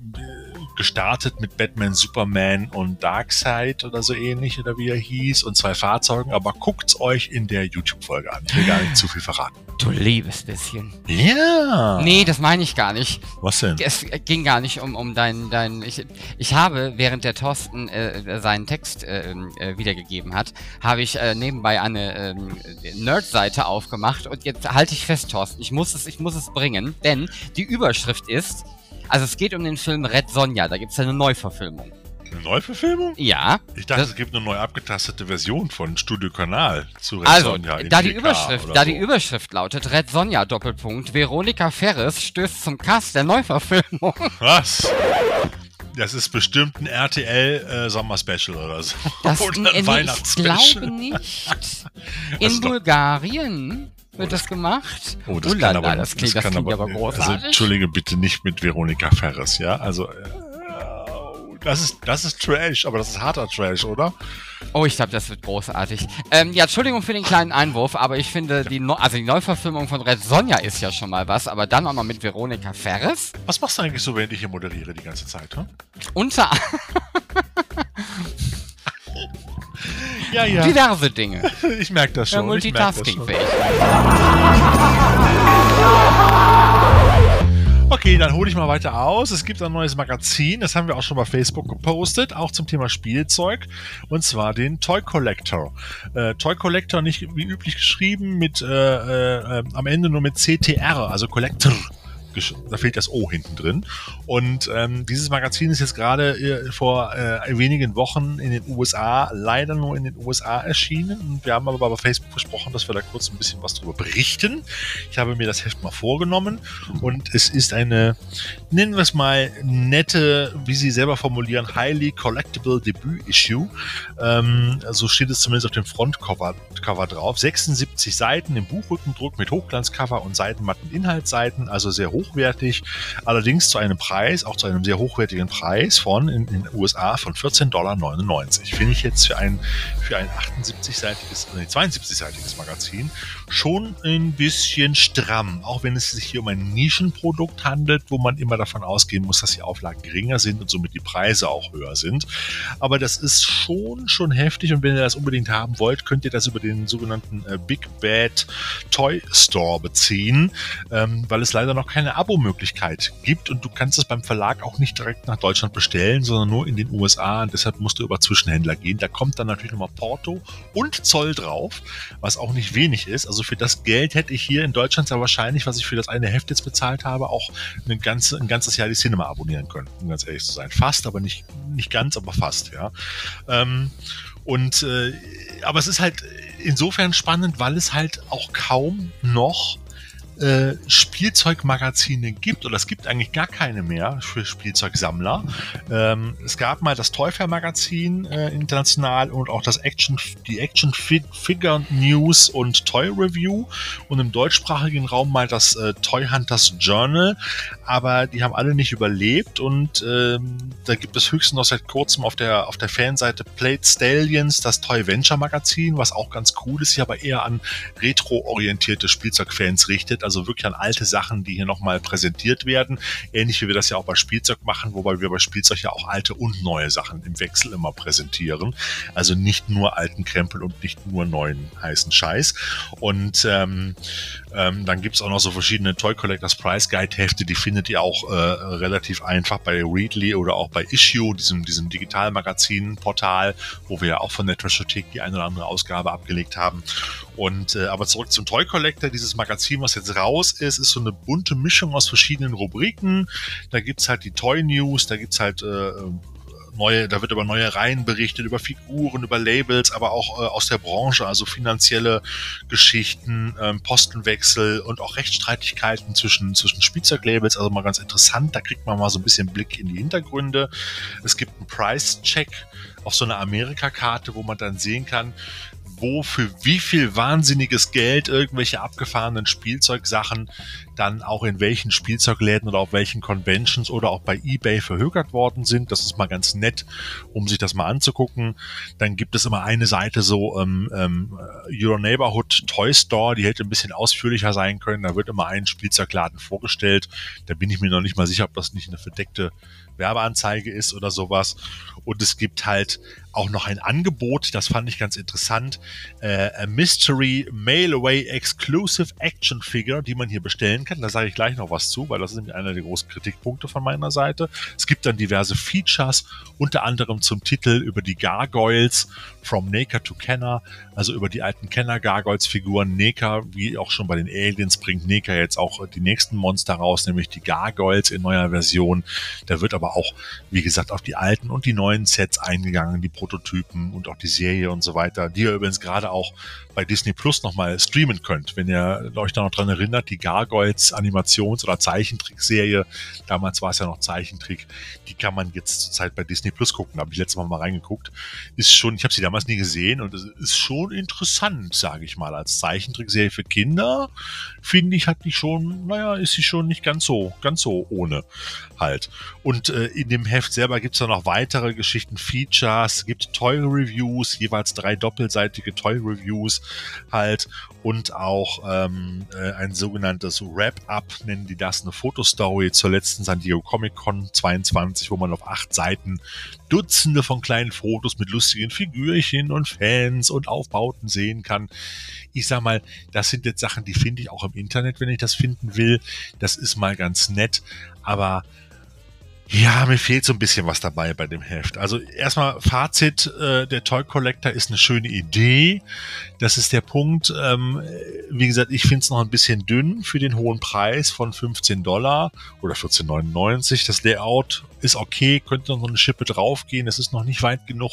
gestartet mit Batman, Superman und Darkseid oder so ähnlich oder wie er hieß und zwei Fahrzeugen, aber guckt's euch in der YouTube-Folge an. Ich will gar nicht zu viel verraten. Du liebes bisschen. Ja. Nee, das meine ich gar nicht. Was denn? Es ging gar nicht um, um deinen, dein, ich, ich habe, während der Thorsten äh, seinen Text äh, äh, wiedergegeben hat, habe ich äh, nebenbei eine äh, Nerd-Seite aufgemacht und jetzt halte ich fest, Thorsten, ich muss es, ich muss es bringen, denn die Überschrift ist also es geht um den Film Red Sonja, da gibt es eine Neuverfilmung. Eine Neuverfilmung? Ja. Ich dachte, es gibt eine neu abgetastete Version von Studio Kanal zu Red also, Sonja. Da die, Überschrift, da so. die Überschrift lautet Red Sonja Doppelpunkt, Veronika Ferris stößt zum Cast der Neuverfilmung. Was? Das ist bestimmt ein RTL äh, Sommer-Special oder so. Das, oder ein Weihnachtsspecial. Ich glaube nicht. In Bulgarien wird das gemacht. Oh, das, Ullala, kann aber, das klingt, das, das klingt aber, aber, großartig. Also, entschuldige bitte nicht mit Veronika Ferris, ja? Also, äh, das ist, das ist Trash, aber das ist harter Trash, oder? Oh, ich glaube, das wird großartig. Ähm, ja, Entschuldigung für den kleinen Einwurf, aber ich finde, die, Neu also die Neuverfilmung von Red Sonja ist ja schon mal was, aber dann auch noch mit Veronika Ferris. Was machst du eigentlich so, während ich hier moderiere die ganze Zeit, hm? Unter Ja, ja. Diverse Dinge. Ich merke das schon. Ja, Multitasking-fähig. Okay, dann hole ich mal weiter aus. Es gibt ein neues Magazin, das haben wir auch schon bei Facebook gepostet, auch zum Thema Spielzeug, und zwar den Toy Collector. Äh, Toy Collector nicht wie üblich geschrieben mit äh, äh, am Ende nur mit CTR, also Collector da fehlt das O hinten drin. Und ähm, dieses Magazin ist jetzt gerade äh, vor äh, wenigen Wochen in den USA, leider nur in den USA erschienen. Und wir haben aber bei Facebook versprochen, dass wir da kurz ein bisschen was drüber berichten. Ich habe mir das Heft mal vorgenommen und es ist eine, nennen wir es mal, nette, wie Sie selber formulieren, highly collectible Debüt-Issue. Ähm, so steht es zumindest auf dem Frontcover Cover drauf. 76 Seiten im Buchrückendruck mit Hochglanzcover und Seitenmatten Inhaltsseiten, also sehr hoch hochwertig, allerdings zu einem Preis, auch zu einem sehr hochwertigen Preis von in, den USA von 14,99 Dollar. Finde ich jetzt für ein, für ein 78-seitiges, nee, 72-seitiges Magazin schon ein bisschen stramm, auch wenn es sich hier um ein Nischenprodukt handelt, wo man immer davon ausgehen muss, dass die Auflagen geringer sind und somit die Preise auch höher sind. Aber das ist schon, schon heftig und wenn ihr das unbedingt haben wollt, könnt ihr das über den sogenannten äh, Big Bad Toy Store beziehen, ähm, weil es leider noch keine Abo-Möglichkeit gibt und du kannst es beim Verlag auch nicht direkt nach Deutschland bestellen, sondern nur in den USA und deshalb musst du über Zwischenhändler gehen. Da kommt dann natürlich nochmal Porto und Zoll drauf, was auch nicht wenig ist. Also für das Geld hätte ich hier in Deutschland sehr wahrscheinlich, was ich für das eine Heft jetzt bezahlt habe, auch eine ganze, ein ganzes Jahr die Cinema abonnieren können, um ganz ehrlich zu sein. Fast, aber nicht, nicht ganz, aber fast, ja. Ähm, und äh, aber es ist halt insofern spannend, weil es halt auch kaum noch äh, Spielzeugmagazine gibt, oder es gibt eigentlich gar keine mehr für Spielzeugsammler. Ähm, es gab mal das Toy Fair Magazin äh, international und auch das Action, die Action Figure News und Toy Review und im deutschsprachigen Raum mal das äh, Toy Hunters Journal, aber die haben alle nicht überlebt und ähm, da gibt es höchstens noch seit kurzem auf der, auf der Fanseite Plate Stallions das Toy Venture Magazin, was auch ganz cool ist, sich aber eher an retro-orientierte Spielzeugfans richtet also wirklich an alte Sachen, die hier nochmal präsentiert werden. Ähnlich wie wir das ja auch bei Spielzeug machen, wobei wir bei Spielzeug ja auch alte und neue Sachen im Wechsel immer präsentieren. Also nicht nur alten Krempel und nicht nur neuen heißen Scheiß. Und ähm, ähm, dann gibt's auch noch so verschiedene Toy Collectors Price Guide Hefte, die findet ihr auch äh, relativ einfach bei Readly oder auch bei Issue, diesem, diesem Digitalmagazin-Portal, wo wir ja auch von der Trashothek die eine oder andere Ausgabe abgelegt haben. Und äh, aber zurück zum Toy Collector, dieses Magazin, was jetzt raus ist, ist so eine bunte Mischung aus verschiedenen Rubriken. Da gibt's halt die Toy News, da gibt's halt äh, neue, da wird über neue Reihen berichtet, über Figuren, über Labels, aber auch äh, aus der Branche, also finanzielle Geschichten, ähm, Postenwechsel und auch Rechtsstreitigkeiten zwischen, zwischen Spielzeuglabels, also mal ganz interessant, da kriegt man mal so ein bisschen Blick in die Hintergründe. Es gibt einen Price-Check auf so einer Amerika-Karte, wo man dann sehen kann, wo für wie viel wahnsinniges Geld irgendwelche abgefahrenen Spielzeugsachen dann auch in welchen Spielzeugläden oder auf welchen Conventions oder auch bei eBay verhökert worden sind. Das ist mal ganz nett, um sich das mal anzugucken. Dann gibt es immer eine Seite so ähm, ähm, Your Neighborhood Toy Store, die hätte ein bisschen ausführlicher sein können. Da wird immer ein Spielzeugladen vorgestellt. Da bin ich mir noch nicht mal sicher, ob das nicht eine verdeckte Werbeanzeige ist oder sowas. Und es gibt halt auch noch ein Angebot, das fand ich ganz interessant. äh, Mystery Mail-Away Exclusive Action Figure, die man hier bestellen kann. Da sage ich gleich noch was zu, weil das ist nämlich einer der großen Kritikpunkte von meiner Seite. Es gibt dann diverse Features, unter anderem zum Titel über die Gargoyles From Neka to Kenner, also über die alten Kenner-Gargoyles-Figuren. Neka, wie auch schon bei den Aliens, bringt Neka jetzt auch die nächsten Monster raus, nämlich die Gargoyles in neuer Version. Da wird aber auch, wie gesagt, auf die alten und die neuen Sets eingegangen, die Prototypen und auch die Serie und so weiter, die ihr übrigens gerade auch bei Disney Plus nochmal streamen könnt. Wenn ihr euch da noch dran erinnert, die Gargoyles Animations- oder Zeichentrickserie, damals war es ja noch Zeichentrick, die kann man jetzt zurzeit bei Disney Plus gucken. Da habe ich letztes Mal mal reingeguckt. Ist schon, ich habe sie damals nie gesehen und es ist schon interessant, sage ich mal. Als Zeichentrickserie für Kinder, finde ich, hat die schon, naja, ist sie schon nicht ganz so, ganz so ohne halt. Und äh, in dem Heft selber gibt es noch weitere Geschichten, Features, gibt Toy-Reviews, jeweils drei doppelseitige Toy-Reviews halt und auch ähm, äh, ein sogenanntes Wrap-Up, nennen die das, eine Fotostory zur letzten San Diego Comic Con 22, wo man auf acht Seiten Dutzende von kleinen Fotos mit lustigen Figürchen und Fans und Aufbauten sehen kann. Ich sag mal, das sind jetzt Sachen, die finde ich auch im Internet, wenn ich das finden will. Das ist mal ganz nett, aber ja, mir fehlt so ein bisschen was dabei bei dem Heft. Also erstmal Fazit, äh, der Toy Collector ist eine schöne Idee. Das ist der Punkt. Ähm, wie gesagt, ich finde es noch ein bisschen dünn für den hohen Preis von 15 Dollar oder 14,99. Das Layout ist okay, könnte noch eine Schippe draufgehen. Es ist noch nicht weit genug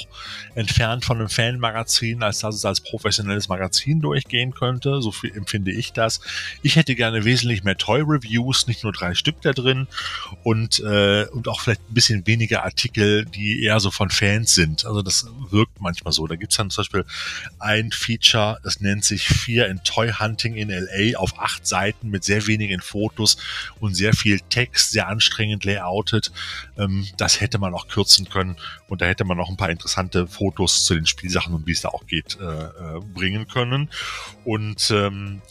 entfernt von einem Fanmagazin, als dass es als professionelles Magazin durchgehen könnte. So empfinde ich das. Ich hätte gerne wesentlich mehr Toy-Reviews, nicht nur drei Stück da drin und, äh, und auch vielleicht ein bisschen weniger Artikel, die eher so von Fans sind. Also das wirkt manchmal so. Da gibt's dann zum Beispiel ein Feature, das nennt sich Fear in Toy Hunting in LA auf acht Seiten mit sehr wenigen Fotos und sehr viel Text, sehr anstrengend layoutet. Ähm, das hätte man auch kürzen können und da hätte man auch ein paar interessante Fotos zu den Spielsachen und wie es da auch geht, äh, äh, bringen können. Und ähm,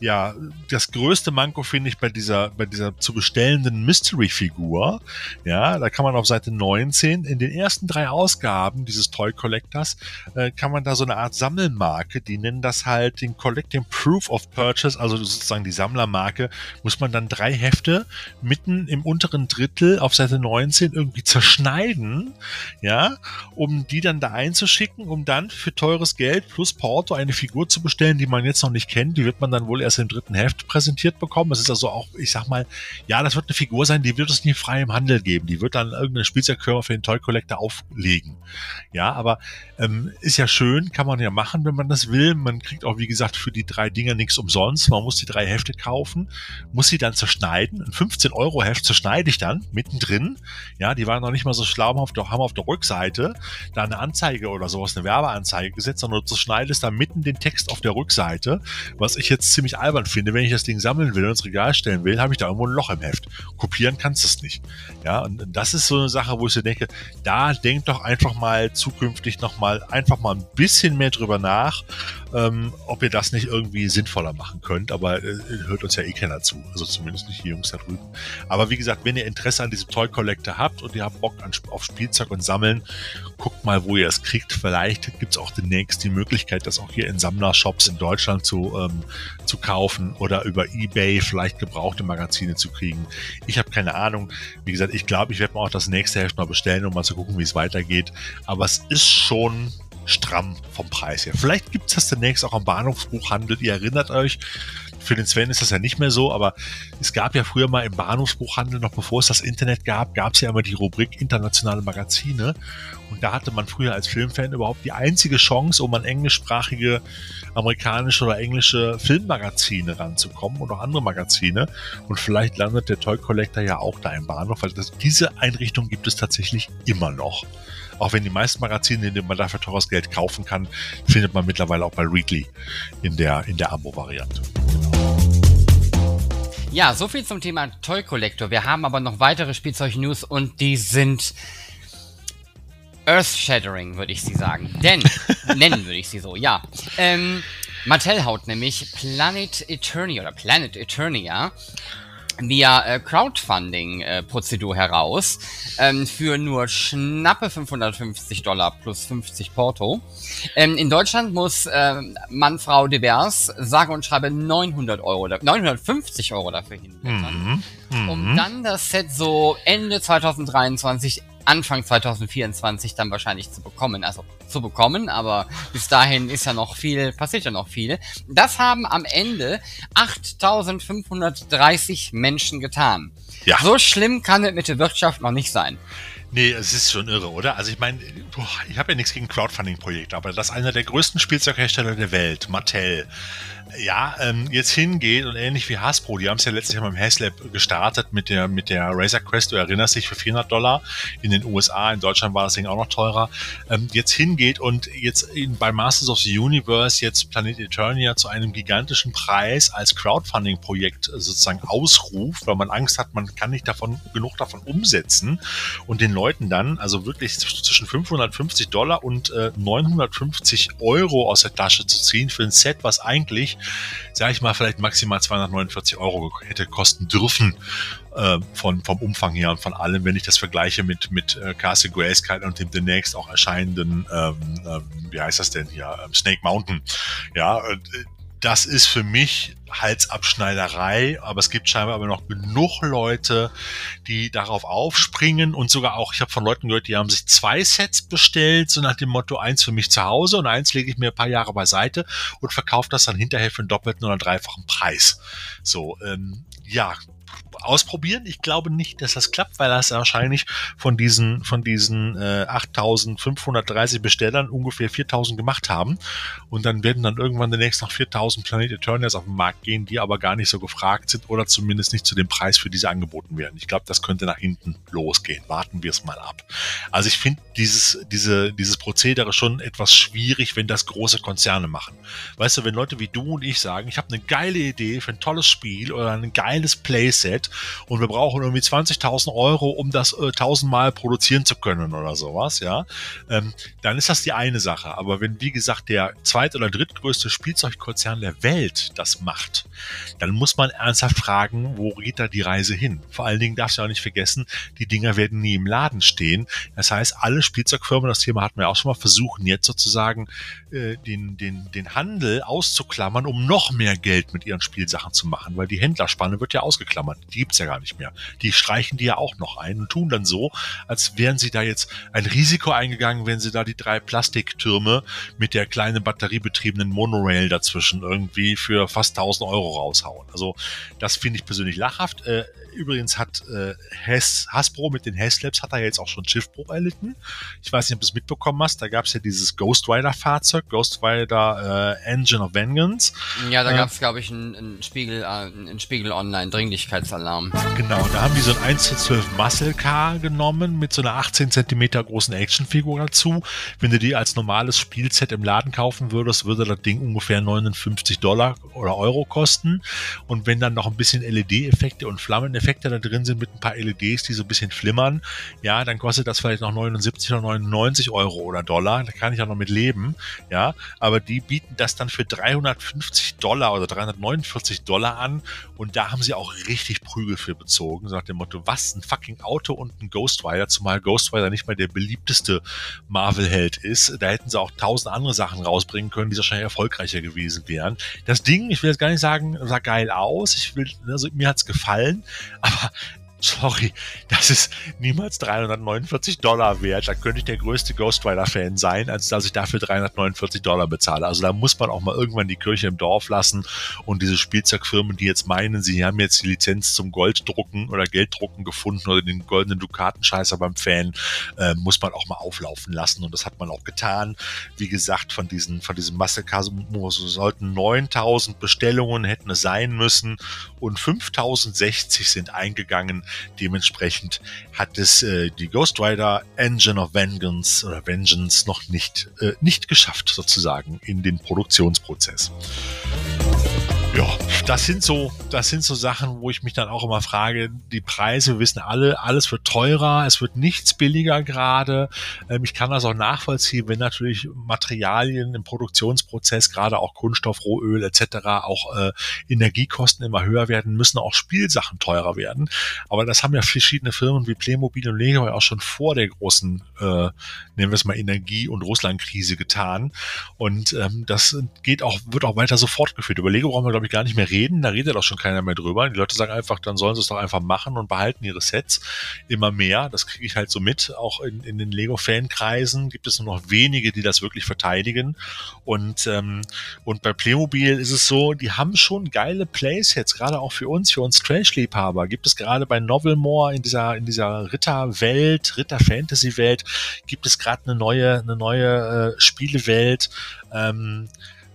ja, das größte Manko finde ich bei dieser, bei dieser zu bestellenden Mystery-Figur. Ja, da kann man auf Seite 19 in den ersten drei Ausgaben dieses Toy Collectors äh, kann man da so eine Art Sammelmarke, die nennen das halt den Collecting Proof of Purchase, also sozusagen die Sammlermarke, muss man dann drei Hefte mitten im unteren Drittel auf Seite 19 irgendwie zerschneiden, ja, um die dann da einzuschicken, um dann für teures Geld plus Porto eine Figur zu bestellen, die man jetzt noch nicht kennt. Die wird man dann wohl erst im dritten Heft präsentiert bekommen. Es ist also auch, ich sag mal, ja, das wird eine Figur sein, die wird es nie frei im Handel geben. Die wird dann irgendeine Spielzeugfirma für den Toy Collector auflegen. Ja, aber ähm, ist ja schön, kann man ja machen, wenn man das will. Man kriegt auch, wie gesagt, für die drei Dinger nichts umsonst. Man muss die drei Hefte kaufen, muss sie dann zerschneiden. Ein 15-Euro-Heft zerschneide ich dann mittendrin. Ja, die waren noch nicht mal so schlau, haben auf der, haben auf der Rückseite da eine Anzeige oder sowas, eine Werbeanzeige gesetzt, sondern du zerschneidest da mitten den Text auf der Rückseite, was ich jetzt ziemlich albern finde. Wenn ich das Ding sammeln will und ins Regal stellen will, habe ich da irgendwo ein Loch im Heft. Kopieren kannst du es nicht. Ja, und das ist so eine Sache, wo ich so denke, da denkt doch einfach mal zukünftig nochmal einfach mal ein bisschen mehr drüber nach, ähm, ob ihr das nicht irgendwie sinnvoller machen könnt. Aber äh, hört uns ja eh keiner zu. Also zumindest nicht die Jungs da drüben. Aber wie gesagt, wenn ihr Interesse an diesem Toy Collector habt und ihr habt Bock an, auf Spielzeug und Sammeln, guckt mal, wo ihr es kriegt. Vielleicht gibt es auch demnächst die Möglichkeit, das auch hier in Sammlershops in Deutschland zu, ähm, zu kaufen oder über Ebay vielleicht gebrauchte Magazine zu kriegen. Ich habe keine Ahnung. Wie gesagt, ich glaube, ich werde mir auch das nächste Heft mal bestellen, um mal zu gucken, wie es weitergeht. Aber es ist schon stramm vom Preis her. Vielleicht gibt es das demnächst auch am Bahnhofsbuchhandel. Ihr erinnert euch, für den Sven ist das ja nicht mehr so, aber es gab ja früher mal im Bahnhofsbuchhandel, noch bevor es das Internet gab, gab es ja immer die Rubrik internationale Magazine. Und da hatte man früher als Filmfan überhaupt die einzige Chance, um an englischsprachige amerikanische oder englische Filmmagazine ranzukommen auch andere Magazine. Und vielleicht landet der Toy Collector ja auch da im Bahnhof, weil das, diese Einrichtung gibt es tatsächlich immer noch. Auch wenn die meisten Magazine, in denen man dafür teures Geld kaufen kann, findet man mittlerweile auch bei Readly in der, in der Abo-Variante. Ja, so viel zum Thema Toy Collector. Wir haben aber noch weitere Spielzeug-News und die sind Earth-Shattering, würde ich sie sagen. Denn, nennen würde ich sie so, ja. Ähm, Mattel haut nämlich Planet Eternia oder Planet Eternia via äh, Crowdfunding-Prozedur äh, heraus ähm, für nur schnappe 550 Dollar plus 50 Porto. Ähm, in Deutschland muss äh, Mann, Frau divers sage und schreibe 900 Euro, 950 Euro dafür hinblättern, mhm. um mhm. dann das Set so Ende 2023 Anfang 2024 dann wahrscheinlich zu bekommen. Also zu bekommen, aber bis dahin ist ja noch viel, passiert ja noch viel. Das haben am Ende 8530 Menschen getan. Ja. So schlimm kann es mit der Wirtschaft noch nicht sein. Nee, es ist schon irre, oder? Also ich meine, ich habe ja nichts gegen Crowdfunding-Projekte, aber das ist einer der größten Spielzeughersteller der Welt, Mattel, ja, ähm, jetzt hingeht und ähnlich wie Hasbro, die haben es ja letztes Jahr beim Haslab gestartet mit der, mit der Razer Quest, du erinnerst dich, für 400 Dollar in den USA, in Deutschland war das Ding auch noch teurer, ähm, jetzt hingeht und jetzt in, bei Masters of the Universe jetzt Planet Eternia zu einem gigantischen Preis als Crowdfunding-Projekt sozusagen ausruft, weil man Angst hat, man kann nicht davon genug davon umsetzen. Und den Leuten dann, also wirklich zwischen 550 Dollar und äh, 950 Euro aus der Tasche zu ziehen für ein Set, was eigentlich sage ich mal, vielleicht maximal 249 Euro hätte kosten dürfen äh, von, vom Umfang her und von allem, wenn ich das vergleiche mit, mit äh, Castle Grayskull und dem demnächst auch erscheinenden, ähm, ähm, wie heißt das denn hier, ähm, Snake Mountain. Ja, äh, das ist für mich Halsabschneiderei, aber es gibt scheinbar aber noch genug Leute, die darauf aufspringen und sogar auch, ich habe von Leuten gehört, die haben sich zwei Sets bestellt, so nach dem Motto, eins für mich zu Hause und eins lege ich mir ein paar Jahre beiseite und verkaufe das dann hinterher für einen doppelten oder dreifachen Preis. So, ähm, ja, ausprobieren. Ich glaube nicht, dass das klappt, weil das wahrscheinlich von diesen, von diesen äh, 8530 Bestellern ungefähr 4000 gemacht haben. Und dann werden dann irgendwann demnächst noch 4000 Planet Eternials auf den Markt gehen, die aber gar nicht so gefragt sind oder zumindest nicht zu dem Preis, für diese angeboten werden. Ich glaube, das könnte nach hinten losgehen. Warten wir es mal ab. Also ich finde dieses, diese, dieses Prozedere schon etwas schwierig, wenn das große Konzerne machen. Weißt du, wenn Leute wie du und ich sagen, ich habe eine geile Idee für ein tolles Spiel oder ein geiles Playset und wir brauchen irgendwie 20.000 Euro, um das äh, tausendmal produzieren zu können oder sowas, ja, ähm, dann ist das die eine Sache. Aber wenn, wie gesagt, der zweit- oder drittgrößte Spielzeugkonzern der Welt das macht, dann muss man ernsthaft fragen, wo geht da die Reise hin? Vor allen Dingen darfst du auch nicht vergessen, die Dinger werden nie im Laden stehen. Das heißt, alle Spielzeugfirmen, das Thema hatten wir auch schon mal, versuchen jetzt sozusagen äh, den, den, den Handel auszuklammern, um noch mehr Geld mit ihren Spielsachen zu machen, weil die Händlerspanne wird ja ausgeklammert. Die gibt's ja gar nicht mehr. Die streichen die ja auch noch ein und tun dann so, als wären sie da jetzt ein Risiko eingegangen, wenn sie da die drei Plastiktürme mit der kleinen batteriebetriebenen Monorail dazwischen irgendwie für fast 1000 Euro raushauen. Also das finde ich persönlich lachhaft. Äh, Übrigens hat äh, Has, Hasbro mit den Haslabs hat er jetzt auch schon Schiffbruch erlitten. Ich weiß nicht, ob du es mitbekommen hast. Da gab es ja dieses Ghost Rider Fahrzeug, Ghost Rider äh, Engine of Vengeance. Ja, da äh, gab es, glaube ich, einen Spiegel, äh, einen Spiegel Online Dringlichkeitsalarm. Genau, da haben die so ein 1 zu 12 Muscle Car genommen mit so einer 18 Zentimeter großen Actionfigur dazu. Wenn du die als normales Spielset im Laden kaufen würdest, würde das Ding ungefähr 59 Dollar oder Euro kosten. Und wenn dann noch ein bisschen LED-Effekte und Flammeneffekte Effekte da drin sind mit ein paar LEDs, die so ein bisschen flimmern, ja, dann kostet das vielleicht noch 79 oder 99 Euro oder Dollar. Da kann ich auch noch mit leben, ja. Aber die bieten das dann für 350 Dollar oder 349 Dollar an und da haben sie auch richtig Prügel für bezogen. So nach dem Motto, was, ein fucking Auto und ein Ghost Rider, zumal Ghost Rider nicht mal der beliebteste Marvel-Held ist. Da hätten sie auch tausend andere Sachen rausbringen können, die wahrscheinlich erfolgreicher gewesen wären. Das Ding, ich will jetzt gar nicht sagen, sah geil aus. Ich will, also mir hat's gefallen, aber sorry, das ist niemals 349 Dollar wert. Da könnte ich der größte Ghost Rider-Fan sein, als dass ich dafür 349 Dollar bezahle. Also da muss man auch mal irgendwann die Kirche im Dorf lassen und diese Spielzeugfirmen, die jetzt meinen, sie haben jetzt die Lizenz zum Golddrucken oder Gelddrucken gefunden oder den goldenen Dukatenscheißer beim Fan, äh, muss man auch mal auflaufen lassen. Und das hat man auch getan. Wie gesagt, von diesen, von diesem Mastercard sollten 9000 Bestellungen hätten es sein müssen und 5060 sind eingegangen. Dementsprechend hat es äh, die Ghost Rider Engine of Vengeance oder Vengeance noch nicht, äh, nicht geschafft, sozusagen, in den Produktionsprozess. Ja, das sind so, das sind so Sachen, wo ich mich dann auch immer frage, die Preise, wir wissen alle, alles wird teurer, es wird nichts billiger gerade. Ähm, ich kann das auch nachvollziehen, wenn natürlich Materialien im Produktionsprozess, gerade auch Kunststoff, Rohöl etc., auch äh, Energiekosten immer höher werden, müssen auch Spielsachen teurer werden. Aber das haben ja verschiedene Firmen wie Playmobil und Lego ja auch schon vor der großen, äh, nennen wir es mal Energie- und Russlandkrise getan. Und ähm, das geht auch, wird auch weiter so fortgeführt. Über Lego brauchen wir, glaube ich, gar nicht mehr reden reden, da redet auch schon keiner mehr drüber. Die Leute sagen einfach, dann sollen sie es doch einfach machen und behalten ihre Sets immer mehr. Das kriege ich halt so mit. Auch in, in den Lego-Fankreisen gibt es nur noch wenige, die das wirklich verteidigen. Und, ähm, und bei Playmobil ist es so, die haben schon geile Playsets, gerade auch für uns, für uns Trash-Liebhaber. Gibt es gerade bei Novelmore in dieser, in dieser Ritter-Welt, Ritter-Fantasy-Welt, gibt es gerade eine neue, eine neue äh, Spielewelt. Ähm,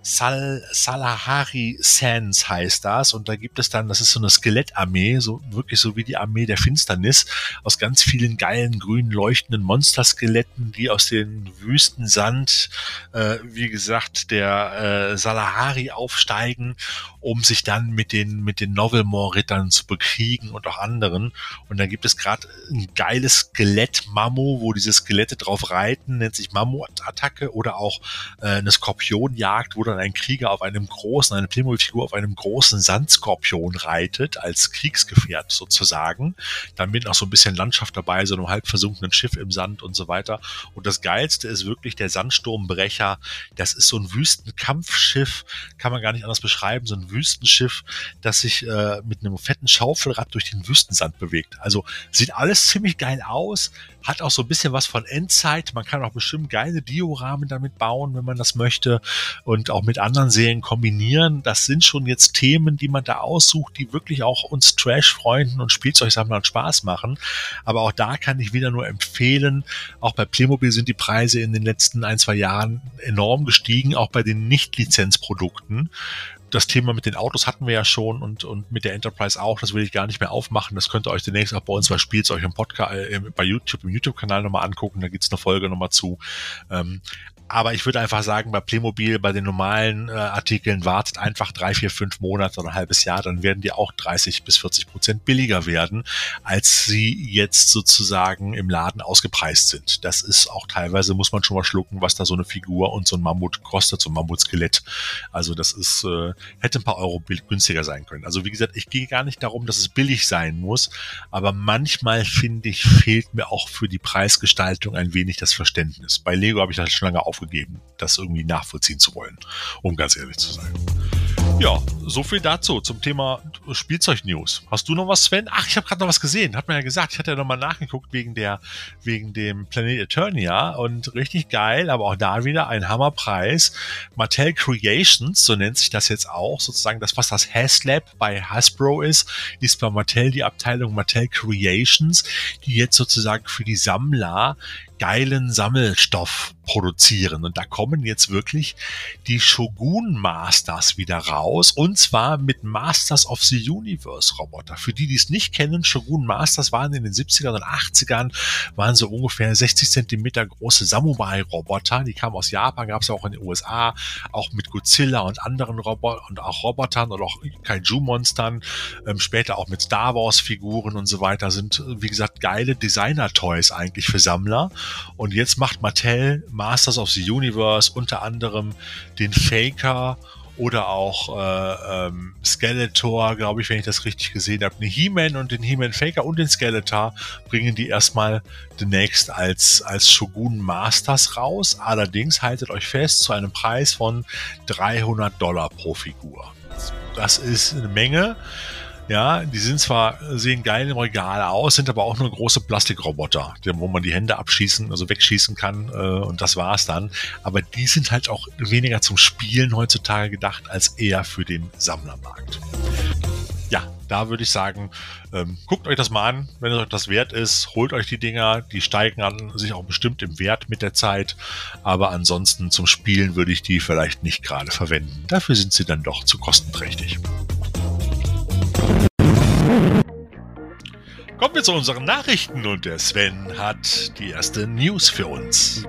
Sal Salahari Sands heißt das. Und da gibt es dann, das ist so eine Skelettarmee, so wirklich so wie die Armee der Finsternis, aus ganz vielen geilen grünen leuchtenden Monsterskeletten, die aus den Wüstensand, äh, wie gesagt, der äh, Salahari aufsteigen, um sich dann mit den mit den Novelmore-Rittern zu bekriegen und auch anderen. Und da gibt es gerade ein geiles Skelett-Mammo, wo diese Skelette drauf reiten, nennt sich Mammo-Attacke oder auch äh, eine Skorpionjagd, wo dann ein Krieger auf einem großen, eine Playmobil-Figur auf einem großen Sandskorpion reitet, als Kriegsgefährt sozusagen. Dann mit noch so ein bisschen Landschaft dabei, so einem halb versunkenen Schiff im Sand und so weiter. Und das Geilste ist wirklich der Sandsturmbrecher. Das ist so ein Wüstenkampfschiff, kann man gar nicht anders beschreiben, so ein Wüstenschiff, das sich äh, mit einem fetten Schaufelrad durch den Wüstensand bewegt. Also sieht alles ziemlich geil aus, hat auch so ein bisschen was von Endzeit. Man kann auch bestimmt geile Dioramen damit bauen, wenn man das möchte und auch mit anderen Serien kombinieren. Das sind schon jetzt Themen, die man da aussucht, die wirklich auch uns Trash-Freunden und Spielzeugsammlern Spaß machen. Aber auch da kann ich wieder nur empfehlen, auch bei Playmobil sind die Preise in den letzten ein, zwei Jahren enorm gestiegen, auch bei den Nicht-Lizenzprodukten das Thema mit den Autos hatten wir ja schon und, und mit der Enterprise auch. Das will ich gar nicht mehr aufmachen. Das könnt ihr euch demnächst auch bei uns bei Spielzeug im Podcast, äh, bei YouTube, im YouTube-Kanal nochmal angucken. Da gibt's eine Folge nochmal zu. Ähm, aber ich würde einfach sagen, bei Playmobil, bei den normalen äh, Artikeln wartet einfach drei, vier, fünf Monate oder ein halbes Jahr, dann werden die auch 30 bis 40 Prozent billiger werden, als sie jetzt sozusagen im Laden ausgepreist sind. Das ist auch teilweise, muss man schon mal schlucken, was da so eine Figur und so ein Mammut kostet, so ein Mammutskelett. Also das ist, äh, hätte ein paar Euro günstiger sein können. Also wie gesagt, ich gehe gar nicht darum, dass es billig sein muss, aber manchmal finde ich, fehlt mir auch für die Preisgestaltung ein wenig das Verständnis. Bei Lego habe ich das schon lange auf aufgegeben, das irgendwie nachvollziehen zu wollen, um ganz ehrlich zu sein. Ja, so viel dazu zum Thema Spielzeug-News. Hast du noch was, Sven? Ach, ich habe gerade noch was gesehen. Hat man ja gesagt. Ich hatte ja noch mal nachgeguckt wegen der, wegen dem Planet Eternia und richtig geil, aber auch da wieder ein Hammerpreis. Mattel Creations, so nennt sich das jetzt auch, sozusagen das, was das HasLab bei Hasbro ist, ist bei Mattel die Abteilung Mattel Creations, die jetzt sozusagen für die Sammler geilen Sammelstoff produzieren. Und da kommen jetzt wirklich die Shogun Masters wieder raus. Und zwar mit Masters of the Universe Roboter. Für die, die es nicht kennen, Shogun Masters waren in den 70ern und 80ern, waren so ungefähr 60 Zentimeter große Samurai-Roboter. Die kamen aus Japan, gab es auch in den USA, auch mit Godzilla und anderen Robotern und auch Robotern und auch Kaiju-Monstern. Ähm, später auch mit Star Wars-Figuren und so weiter. Sind, wie gesagt, geile Designer-Toys eigentlich für Sammler. Und jetzt macht Mattel Masters of the Universe unter anderem den Faker oder auch äh, ähm, Skeletor, glaube ich, wenn ich das richtig gesehen habe. Eine He-Man und den He-Man Faker und den Skeletor bringen die erstmal demnächst als, als Shogun Masters raus. Allerdings haltet euch fest zu einem Preis von 300 Dollar pro Figur. Das ist eine Menge. Ja, die sind zwar, sehen geil im Regal aus, sind aber auch nur große Plastikroboter, wo man die Hände abschießen, also wegschießen kann äh, und das war's dann. Aber die sind halt auch weniger zum Spielen heutzutage gedacht, als eher für den Sammlermarkt. Ja, da würde ich sagen, ähm, guckt euch das mal an, wenn es euch das wert ist, holt euch die Dinger, die steigen an sich auch bestimmt im Wert mit der Zeit, aber ansonsten zum Spielen würde ich die vielleicht nicht gerade verwenden. Dafür sind sie dann doch zu kostenträchtig. Kommen wir zu unseren Nachrichten und der Sven hat die erste News für uns.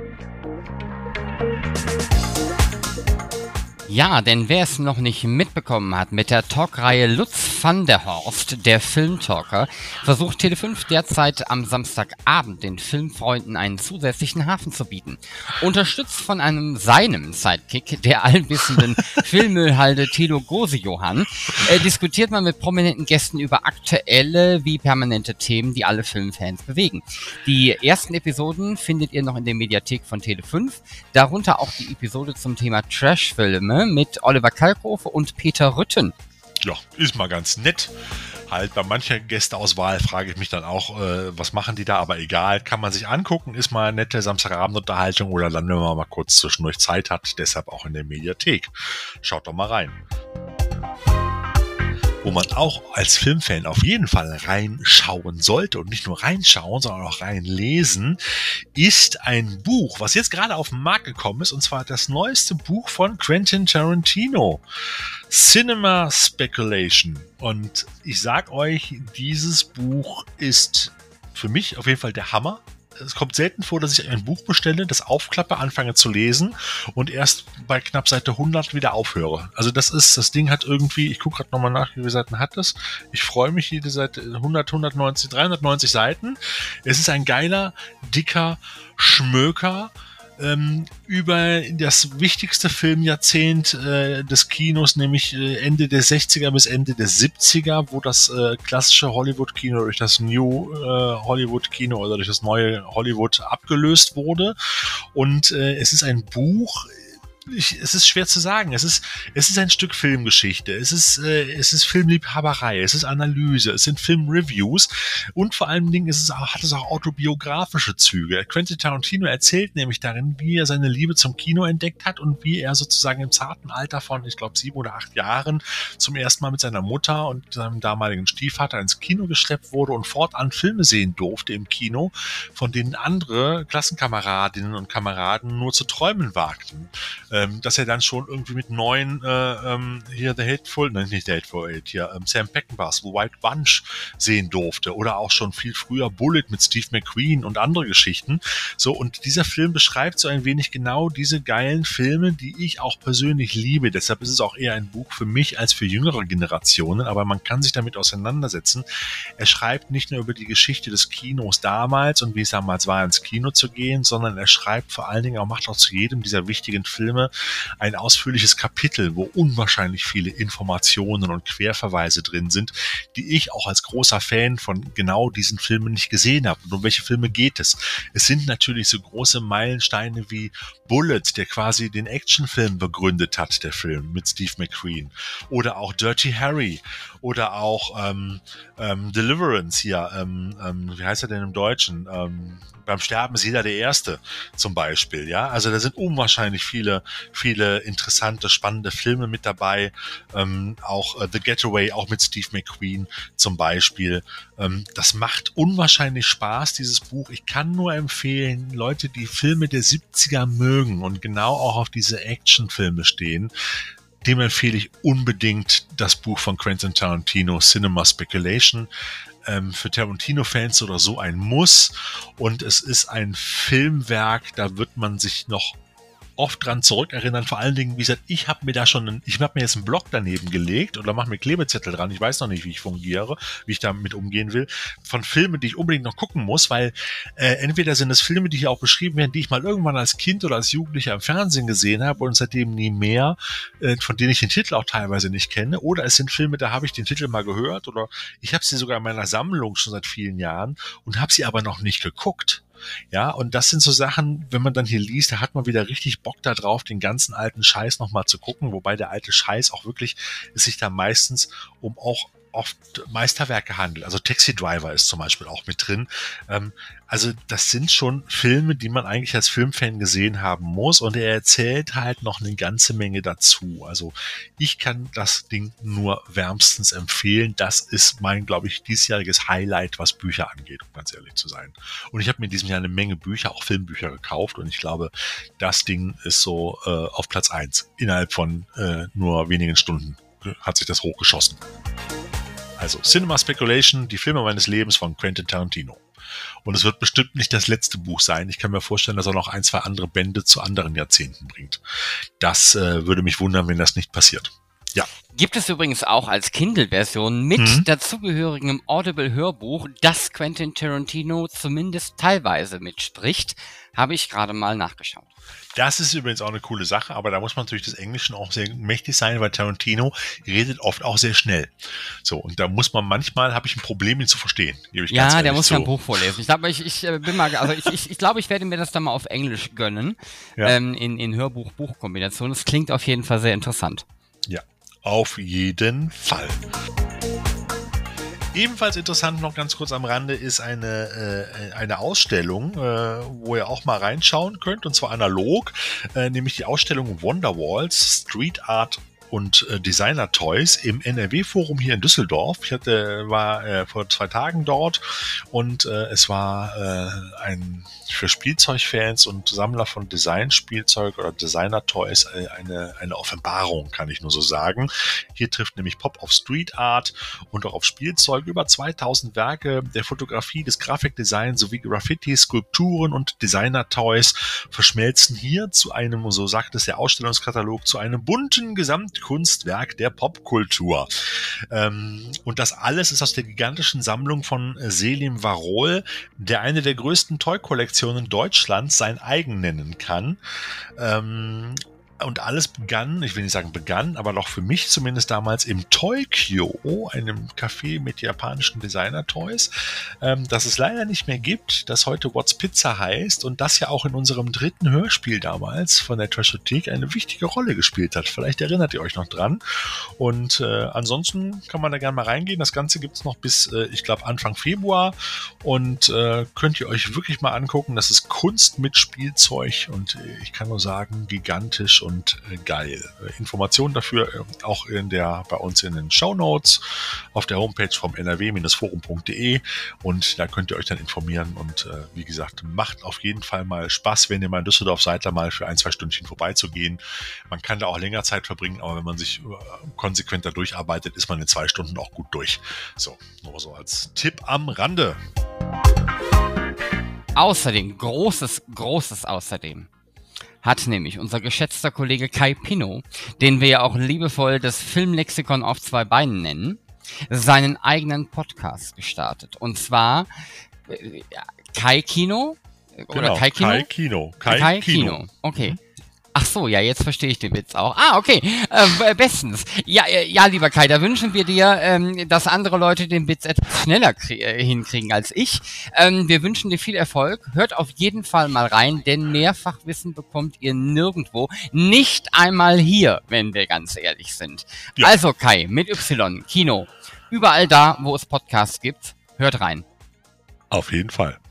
Ja, denn wer es noch nicht mitbekommen hat, mit der Talkreihe Lutz van der Horst, der Filmtalker, versucht Tele5 derzeit am Samstagabend den Filmfreunden einen zusätzlichen Hafen zu bieten. Unterstützt von einem seinem Sidekick, der allwissenden Filmmüllhalde Tilo Gose-Johann, äh, diskutiert man mit prominenten Gästen über aktuelle wie permanente Themen, die alle Filmfans bewegen. Die ersten Episoden findet ihr noch in der Mediathek von Tele5, darunter auch die Episode zum Thema Trashfilme mit Oliver Kalkofe und Peter Rütten. Ja, ist mal ganz nett. Halt bei mancher Gästeauswahl frage ich mich dann auch, äh, was machen die da, aber egal, kann man sich angucken, ist mal eine nette Samstagabendunterhaltung oder dann, wenn man mal kurz zwischendurch Zeit hat, deshalb auch in der Mediathek. Schaut doch mal rein wo man auch als Filmfan auf jeden Fall reinschauen sollte und nicht nur reinschauen, sondern auch reinlesen, ist ein Buch, was jetzt gerade auf den Markt gekommen ist, und zwar das neueste Buch von Quentin Tarantino. Cinema Speculation. Und ich sag euch, dieses Buch ist für mich auf jeden Fall der Hammer es kommt selten vor, dass ich ein Buch bestelle, das aufklappe, anfange zu lesen und erst bei knapp Seite 100 wieder aufhöre. Also das ist, das Ding hat irgendwie, ich gucke gerade nochmal nach, wie viele Seiten hat es. Ich freue mich jede Seite 100, 190, 390 Seiten. Es ist ein geiler, dicker Schmöker ähm, über das wichtigste Filmjahrzehnt äh, des Kinos, nämlich äh, Ende der 60er bis Ende der 70er, wo das äh, klassische Hollywood-Kino durch das New äh, Hollywood-Kino oder durch das neue Hollywood abgelöst wurde. Und äh, es ist ein Buch, ich, es ist schwer zu sagen. Es ist, es ist ein Stück Filmgeschichte. Es ist, äh, es ist Filmliebhaberei. Es ist Analyse. Es sind Filmreviews. Und vor allen Dingen ist es auch, hat es auch autobiografische Züge. Quentin Tarantino erzählt nämlich darin, wie er seine Liebe zum Kino entdeckt hat und wie er sozusagen im zarten Alter von, ich glaube, sieben oder acht Jahren zum ersten Mal mit seiner Mutter und seinem damaligen Stiefvater ins Kino geschleppt wurde und fortan Filme sehen durfte im Kino, von denen andere Klassenkameradinnen und Kameraden nur zu träumen wagten ähm, dass er dann schon irgendwie mit neuen, äh, ähm, hier The Hateful, nein, nicht The Hateful Eight, hier ähm, Sam Peckinpahs, White Bunch sehen durfte oder auch schon viel früher Bullet mit Steve McQueen und andere Geschichten. So, und dieser Film beschreibt so ein wenig genau diese geilen Filme, die ich auch persönlich liebe. Deshalb ist es auch eher ein Buch für mich als für jüngere Generationen, aber man kann sich damit auseinandersetzen. Er schreibt nicht nur über die Geschichte des Kinos damals und wie es damals war, ins Kino zu gehen, sondern er schreibt vor allen Dingen auch, macht auch zu jedem dieser wichtigen Filme Filme ein ausführliches Kapitel, wo unwahrscheinlich viele Informationen und Querverweise drin sind, die ich auch als großer Fan von genau diesen Filmen nicht gesehen habe. Und um welche Filme geht es? Es sind natürlich so große Meilensteine wie Bullet, der quasi den Actionfilm begründet hat, der Film mit Steve McQueen. Oder auch Dirty Harry. Oder auch ähm, ähm, Deliverance hier. Ähm, ähm, wie heißt er denn im Deutschen? Ähm, beim Sterben ist jeder der Erste zum Beispiel. Ja, also da sind unwahrscheinlich viele, viele interessante, spannende Filme mit dabei. Ähm, auch äh, The Getaway, auch mit Steve McQueen zum Beispiel. Ähm, das macht unwahrscheinlich Spaß, dieses Buch. Ich kann nur empfehlen, Leute, die Filme der 70er mögen und genau auch auf diese Actionfilme stehen, dem empfehle ich unbedingt das Buch von Quentin Tarantino, Cinema Speculation ähm, für Tarantino-Fans oder so ein Muss. Und es ist ein Filmwerk, da wird man sich noch oft dran zurückerinnern. Vor allen Dingen, wie gesagt, ich habe mir da schon, einen, ich habe mir jetzt einen Blog daneben gelegt oder mache mir Klebezettel dran. Ich weiß noch nicht, wie ich fungiere, wie ich damit umgehen will. Von Filmen, die ich unbedingt noch gucken muss, weil äh, entweder sind es Filme, die hier auch beschrieben werden, die ich mal irgendwann als Kind oder als Jugendlicher im Fernsehen gesehen habe und seitdem nie mehr, äh, von denen ich den Titel auch teilweise nicht kenne. Oder es sind Filme, da habe ich den Titel mal gehört oder ich habe sie sogar in meiner Sammlung schon seit vielen Jahren und habe sie aber noch nicht geguckt. Ja, und das sind so Sachen, wenn man dann hier liest, da hat man wieder richtig Bock da drauf, den ganzen alten Scheiß nochmal zu gucken, wobei der alte Scheiß auch wirklich es sich da meistens um auch oft Meisterwerke handelt. Also Taxi Driver ist zum Beispiel auch mit drin. Ähm, also das sind schon Filme, die man eigentlich als Filmfan gesehen haben muss und er erzählt halt noch eine ganze Menge dazu. Also ich kann das Ding nur wärmstens empfehlen. Das ist mein, glaube ich, diesjähriges Highlight, was Bücher angeht, um ganz ehrlich zu sein. Und ich habe mir in diesem Jahr eine Menge Bücher, auch Filmbücher gekauft und ich glaube, das Ding ist so äh, auf Platz eins Innerhalb von äh, nur wenigen Stunden hat sich das hochgeschossen. Also Cinema Speculation, die Filme meines Lebens von Quentin Tarantino. Und es wird bestimmt nicht das letzte Buch sein. Ich kann mir vorstellen, dass er noch ein, zwei andere Bände zu anderen Jahrzehnten bringt. Das äh, würde mich wundern, wenn das nicht passiert. Ja. Gibt es übrigens auch als Kindle-Version mit mhm. dazugehörigem Audible-Hörbuch, das Quentin Tarantino zumindest teilweise mitspricht, habe ich gerade mal nachgeschaut. Das ist übrigens auch eine coole Sache, aber da muss man natürlich des Englischen auch sehr mächtig sein, weil Tarantino redet oft auch sehr schnell. So, und da muss man manchmal, habe ich ein Problem, ihn zu verstehen. ja, der muss ja ein Buch vorlesen. Ich glaube, ich, ich äh, bin mal, also ich, ich, ich glaube, ich werde mir das dann mal auf Englisch gönnen, ja. ähm, in, in Hörbuch-Buch-Kombination. Das klingt auf jeden Fall sehr interessant. Auf jeden Fall. Ebenfalls interessant noch ganz kurz am Rande ist eine, äh, eine Ausstellung, äh, wo ihr auch mal reinschauen könnt, und zwar analog, äh, nämlich die Ausstellung Wonderwalls Street Art und äh, Designer Toys im NRW-Forum hier in Düsseldorf. Ich hatte, war äh, vor zwei Tagen dort und äh, es war äh, ein für Spielzeugfans und Sammler von Designspielzeug oder Designer Toys äh, eine, eine Offenbarung, kann ich nur so sagen. Hier trifft nämlich Pop auf Street Art und auch auf Spielzeug über 2000 Werke der Fotografie, des Grafikdesigns sowie Graffiti, Skulpturen und Designer Toys verschmelzen hier zu einem, so sagt es der Ausstellungskatalog, zu einem bunten Gesamt Kunstwerk der Popkultur. Ähm, und das alles ist aus der gigantischen Sammlung von Selim Varol, der eine der größten Toy-Kollektionen Deutschlands sein eigen nennen kann. Ähm, und alles begann, ich will nicht sagen begann, aber doch für mich zumindest damals im Toykyo, einem Café mit japanischen Designer-Toys, ähm, das es leider nicht mehr gibt, das heute What's Pizza heißt und das ja auch in unserem dritten Hörspiel damals von der Trashothek eine wichtige Rolle gespielt hat. Vielleicht erinnert ihr euch noch dran. Und äh, ansonsten kann man da gerne mal reingehen. Das Ganze gibt es noch bis, äh, ich glaube, Anfang Februar und äh, könnt ihr euch wirklich mal angucken. Das ist Kunst mit Spielzeug und äh, ich kann nur sagen, gigantisch und und äh, geil. Informationen dafür äh, auch in der, bei uns in den Show Notes auf der Homepage vom nrw-forum.de und da könnt ihr euch dann informieren und äh, wie gesagt, macht auf jeden Fall mal Spaß, wenn ihr mal in Düsseldorf seid, da mal für ein, zwei Stündchen vorbeizugehen. Man kann da auch länger Zeit verbringen, aber wenn man sich konsequent da durcharbeitet, ist man in zwei Stunden auch gut durch. So, nur so als Tipp am Rande. Außerdem, großes, großes Außerdem hat nämlich unser geschätzter Kollege Kai Pino, den wir ja auch liebevoll das Filmlexikon auf zwei Beinen nennen, seinen eigenen Podcast gestartet. Und zwar äh, Kai Kino oder genau, Kai Kino? Kai Kino. Kai, Kai Kino. Kino. Okay. Mhm. Ach so, ja, jetzt verstehe ich den Witz auch. Ah, okay, äh, bestens. Ja, äh, ja, lieber Kai, da wünschen wir dir, ähm, dass andere Leute den Witz etwas schneller äh, hinkriegen als ich. Ähm, wir wünschen dir viel Erfolg. Hört auf jeden Fall mal rein, denn Mehrfachwissen bekommt ihr nirgendwo. Nicht einmal hier, wenn wir ganz ehrlich sind. Ja. Also Kai, mit Y, Kino. Überall da, wo es Podcasts gibt, hört rein. Auf jeden Fall.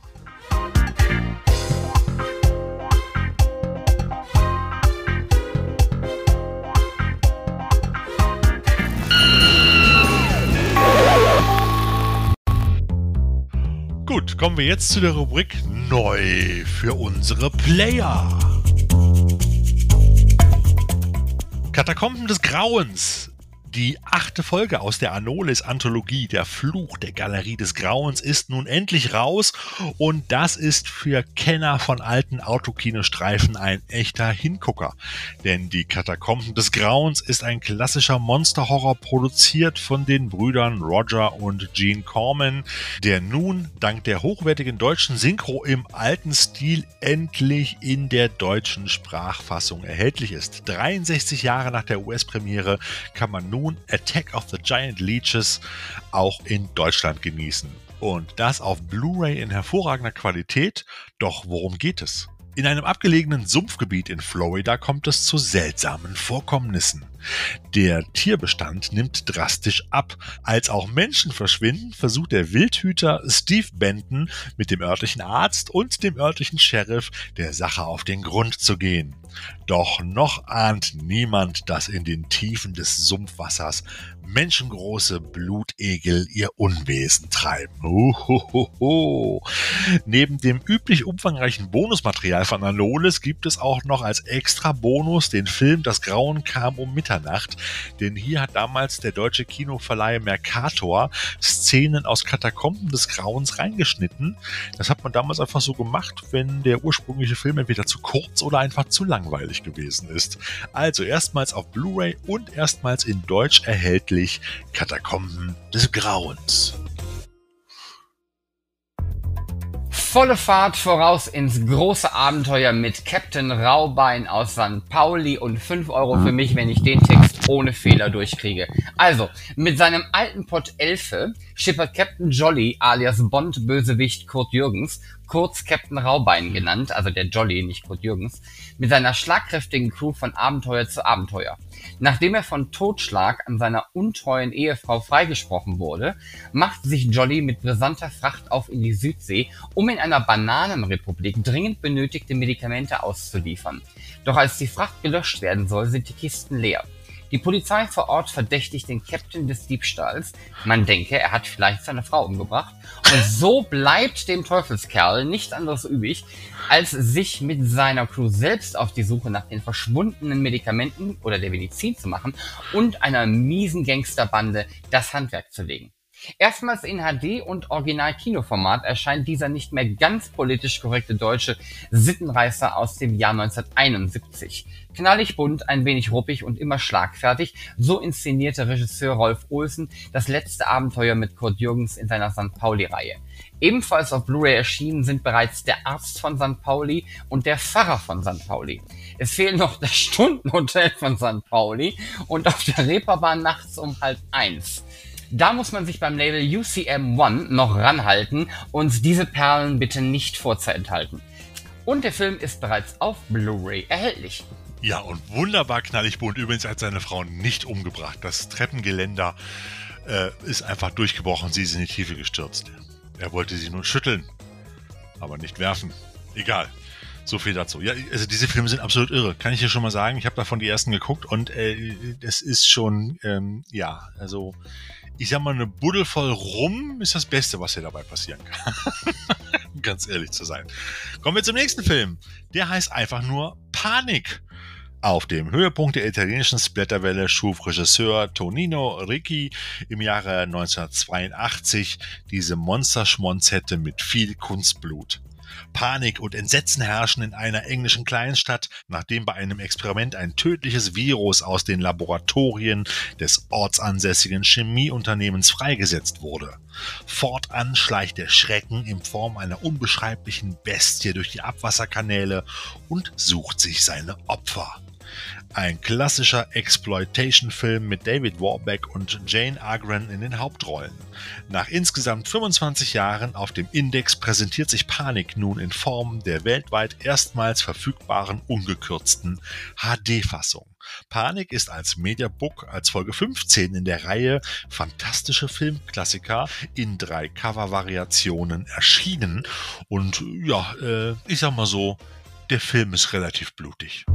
Gut, kommen wir jetzt zu der Rubrik Neu für unsere Player. Katakomben des Grauens die achte Folge aus der Anolis-Anthologie Der Fluch der Galerie des Grauens ist nun endlich raus und das ist für Kenner von alten Autokinostreifen ein echter Hingucker. Denn die Katakomben des Grauens ist ein klassischer Monsterhorror produziert von den Brüdern Roger und Gene Corman, der nun dank der hochwertigen deutschen Synchro im alten Stil endlich in der deutschen Sprachfassung erhältlich ist. 63 Jahre nach der US-Premiere kann man nun nun Attack of the Giant Leeches auch in Deutschland genießen. Und das auf Blu-ray in hervorragender Qualität. Doch worum geht es? In einem abgelegenen Sumpfgebiet in Florida kommt es zu seltsamen Vorkommnissen. Der Tierbestand nimmt drastisch ab. Als auch Menschen verschwinden, versucht der Wildhüter Steve Benton mit dem örtlichen Arzt und dem örtlichen Sheriff der Sache auf den Grund zu gehen. Doch noch ahnt niemand, dass in den Tiefen des Sumpfwassers menschengroße Blutegel ihr Unwesen treiben. Uhuhuhu. Neben dem üblich umfangreichen Bonusmaterial von Anolis gibt es auch noch als extra Bonus den Film Das Grauen kam um Mitternacht denn hier hat damals der deutsche Kinoverleih Mercator Szenen aus Katakomben des Grauens reingeschnitten. Das hat man damals einfach so gemacht, wenn der ursprüngliche Film entweder zu kurz oder einfach zu langweilig gewesen ist. Also erstmals auf Blu-ray und erstmals in Deutsch erhältlich Katakomben des Grauens. Volle Fahrt voraus ins große Abenteuer mit Captain Raubein aus St. Pauli und 5 Euro für mich, wenn ich den Text ohne Fehler durchkriege. Also, mit seinem alten Pott Elfe schippert Captain Jolly alias Bond-Bösewicht Kurt Jürgens kurz Captain Raubein genannt, also der Jolly, nicht Kurt Jürgens, mit seiner schlagkräftigen Crew von Abenteuer zu Abenteuer. Nachdem er von Totschlag an seiner untreuen Ehefrau freigesprochen wurde, macht sich Jolly mit brisanter Fracht auf in die Südsee, um in einer Bananenrepublik dringend benötigte Medikamente auszuliefern. Doch als die Fracht gelöscht werden soll, sind die Kisten leer. Die Polizei vor Ort verdächtigt den Captain des Diebstahls. Man denke, er hat vielleicht seine Frau umgebracht. Und so bleibt dem Teufelskerl nichts anderes übrig, als sich mit seiner Crew selbst auf die Suche nach den verschwundenen Medikamenten oder der Medizin zu machen und einer miesen Gangsterbande das Handwerk zu legen. Erstmals in HD und Original-Kinoformat erscheint dieser nicht mehr ganz politisch korrekte deutsche Sittenreißer aus dem Jahr 1971. Knallig bunt, ein wenig ruppig und immer schlagfertig, so inszenierte Regisseur Rolf Olsen das letzte Abenteuer mit Kurt Jürgens in seiner St. Pauli-Reihe. Ebenfalls auf Blu-ray erschienen sind bereits der Arzt von St. Pauli und der Pfarrer von St. Pauli. Es fehlt noch das Stundenhotel von St. Pauli und auf der Reeperbahn nachts um halb eins. Da muss man sich beim Label UCM One noch ranhalten und diese Perlen bitte nicht vorzuenthalten. Und der Film ist bereits auf Blu-ray erhältlich. Ja, und wunderbar knallig bunt. Übrigens hat seine Frau nicht umgebracht. Das Treppengeländer äh, ist einfach durchgebrochen. Sie ist in die Tiefe gestürzt. Er wollte sie nur schütteln, aber nicht werfen. Egal. So viel dazu. Ja, also diese Filme sind absolut irre. Kann ich dir schon mal sagen. Ich habe davon die ersten geguckt und äh, das ist schon, ähm, ja, also ich sag mal, eine Buddel voll rum ist das Beste, was hier dabei passieren kann. Ganz ehrlich zu sein. Kommen wir zum nächsten Film. Der heißt einfach nur Panik. Auf dem Höhepunkt der italienischen Splatterwelle schuf Regisseur Tonino Ricci im Jahre 1982 diese Monsterschmonzette mit viel Kunstblut. Panik und Entsetzen herrschen in einer englischen Kleinstadt, nachdem bei einem Experiment ein tödliches Virus aus den Laboratorien des ortsansässigen Chemieunternehmens freigesetzt wurde. Fortan schleicht der Schrecken in Form einer unbeschreiblichen Bestie durch die Abwasserkanäle und sucht sich seine Opfer. Ein klassischer Exploitation-Film mit David Warbeck und Jane Agren in den Hauptrollen. Nach insgesamt 25 Jahren auf dem Index präsentiert sich Panik nun in Form der weltweit erstmals verfügbaren ungekürzten HD-Fassung. Panik ist als Mediabook als Folge 15 in der Reihe Fantastische Filmklassiker in drei Cover-Variationen erschienen. Und ja, äh, ich sag mal so, der Film ist relativ blutig.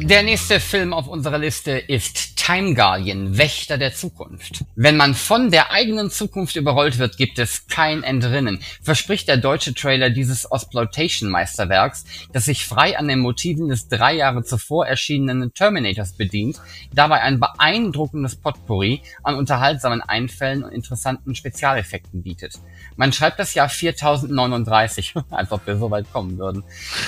Der nächste Film auf unserer Liste ist Time Guardian, Wächter der Zukunft. Wenn man von der eigenen Zukunft überrollt wird, gibt es kein Entrinnen, verspricht der deutsche Trailer dieses Exploitation-Meisterwerks, das sich frei an den Motiven des drei Jahre zuvor erschienenen Terminators bedient, dabei ein beeindruckendes Potpourri an unterhaltsamen Einfällen und interessanten Spezialeffekten bietet. Man schreibt das Jahr 4039, als ob wir so weit kommen würden.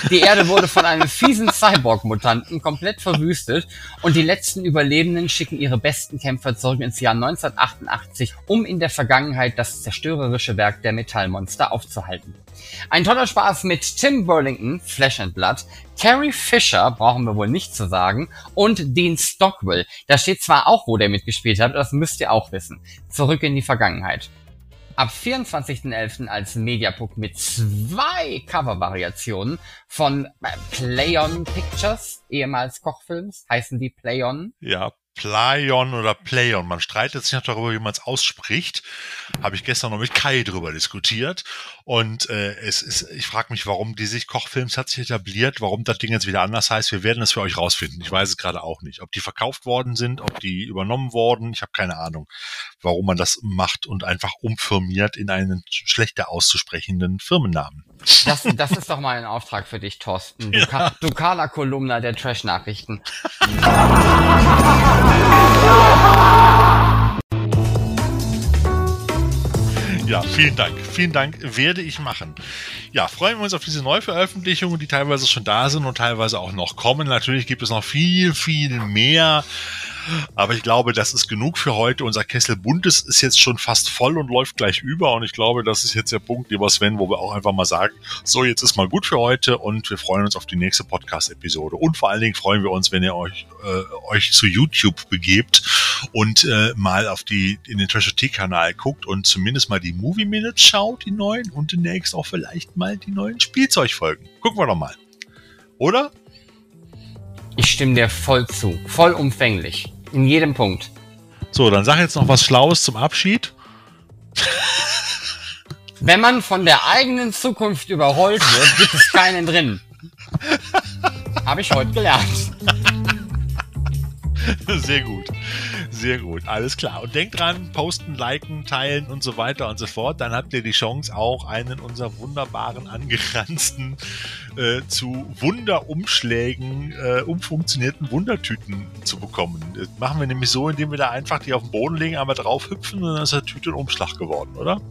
Die Erde wurde von einem fiesen Cyborg-Mutanten komplett verwüstet und die letzten Überlebenden schicken ihre besten Kämpfer zurück ins Jahr 1988, um in der Vergangenheit das zerstörerische Werk der Metallmonster aufzuhalten. Ein toller Spaß mit Tim Burlington, Flesh and Blood, Carrie Fisher, brauchen wir wohl nicht zu sagen, und Dean Stockwell. Da steht zwar auch, wo der mitgespielt hat, das müsst ihr auch wissen. Zurück in die Vergangenheit ab 24.11. als Mediabook mit zwei Cover-Variationen von äh, Playon Pictures, ehemals Kochfilms, heißen die Playon. Ja, Playon oder Playon. Man streitet sich noch darüber, wie man es ausspricht. Habe ich gestern noch mit Kai drüber diskutiert. Und äh, es ist, ich frage mich, warum die sich Kochfilms hat sich etabliert, warum das Ding jetzt wieder anders heißt. Wir werden es für euch rausfinden. Ich weiß es gerade auch nicht. Ob die verkauft worden sind, ob die übernommen worden, ich habe keine Ahnung, warum man das macht und einfach umfirmiert in einen schlechter auszusprechenden Firmennamen. Das, das ist doch mal ein Auftrag für dich, Thorsten. Du, ja. du Kolumna der Trash-Nachrichten. Ja, vielen Dank. Vielen Dank, werde ich machen. Ja, freuen wir uns auf diese Neuveröffentlichungen, die teilweise schon da sind und teilweise auch noch kommen. Natürlich gibt es noch viel, viel mehr aber ich glaube, das ist genug für heute. Unser Kessel Buntes ist jetzt schon fast voll und läuft gleich über. Und ich glaube, das ist jetzt der Punkt, lieber Sven, wo wir auch einfach mal sagen, so, jetzt ist mal gut für heute und wir freuen uns auf die nächste Podcast-Episode. Und vor allen Dingen freuen wir uns, wenn ihr euch, äh, euch zu YouTube begebt und äh, mal auf die, in den Treasure T-Kanal guckt und zumindest mal die Movie Minutes schaut, die neuen, und demnächst auch vielleicht mal die neuen Spielzeugfolgen. Gucken wir doch mal. Oder? Ich stimme dir voll zu. Vollumfänglich. In jedem Punkt. So, dann sag jetzt noch was Schlaues zum Abschied. Wenn man von der eigenen Zukunft überrollt wird, gibt es keinen drin. Habe ich heute gelernt. Sehr gut. Sehr gut. Alles klar. Und denkt dran, posten, liken, teilen und so weiter und so fort. Dann habt ihr die Chance, auch einen unserer wunderbaren, angeranzten, äh, zu Wunderumschlägen, äh, umfunktionierten Wundertüten zu bekommen. Das machen wir nämlich so, indem wir da einfach die auf den Boden legen, einmal drauf hüpfen und dann ist der Tüte ein Umschlag geworden, oder?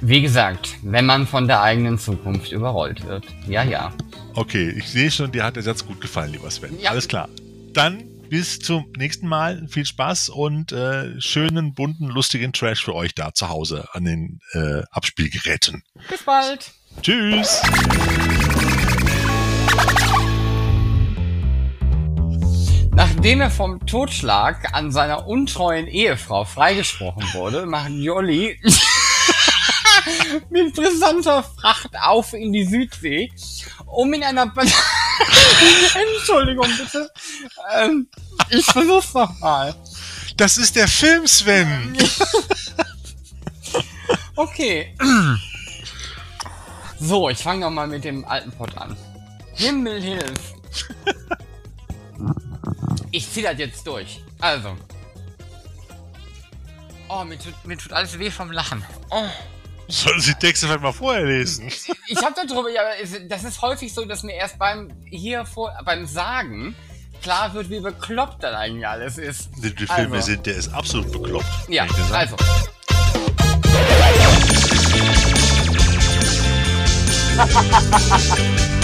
Wie gesagt, wenn man von der eigenen Zukunft überrollt wird. Ja, ja. Okay, ich sehe schon, dir hat der Satz gut gefallen, lieber Sven. Ja. Alles klar. Dann bis zum nächsten Mal. Viel Spaß und äh, schönen, bunten, lustigen Trash für euch da zu Hause an den äh, Abspielgeräten. Bis bald. Tschüss. Nachdem er vom Totschlag an seiner untreuen Ehefrau freigesprochen wurde, macht Jolly mit brisanter Fracht auf in die Südsee, um in einer... Ba Entschuldigung bitte. Ähm, ich versuch's nochmal. Das ist der Film, Sven. okay. So, ich fange nochmal mit dem alten Pott an. Himmel hilf. Ich zieh das jetzt durch. Also. Oh, mir tut, mir tut alles weh vom Lachen. Oh. Sollen Sie die Texte vielleicht mal vorher lesen? Ich habe darüber, ja, das ist häufig so, dass mir erst beim hier vor, beim Sagen klar wird, wie bekloppt das eigentlich alles ist. Die, die Filme also. sind, der ist absolut bekloppt. Ja, also.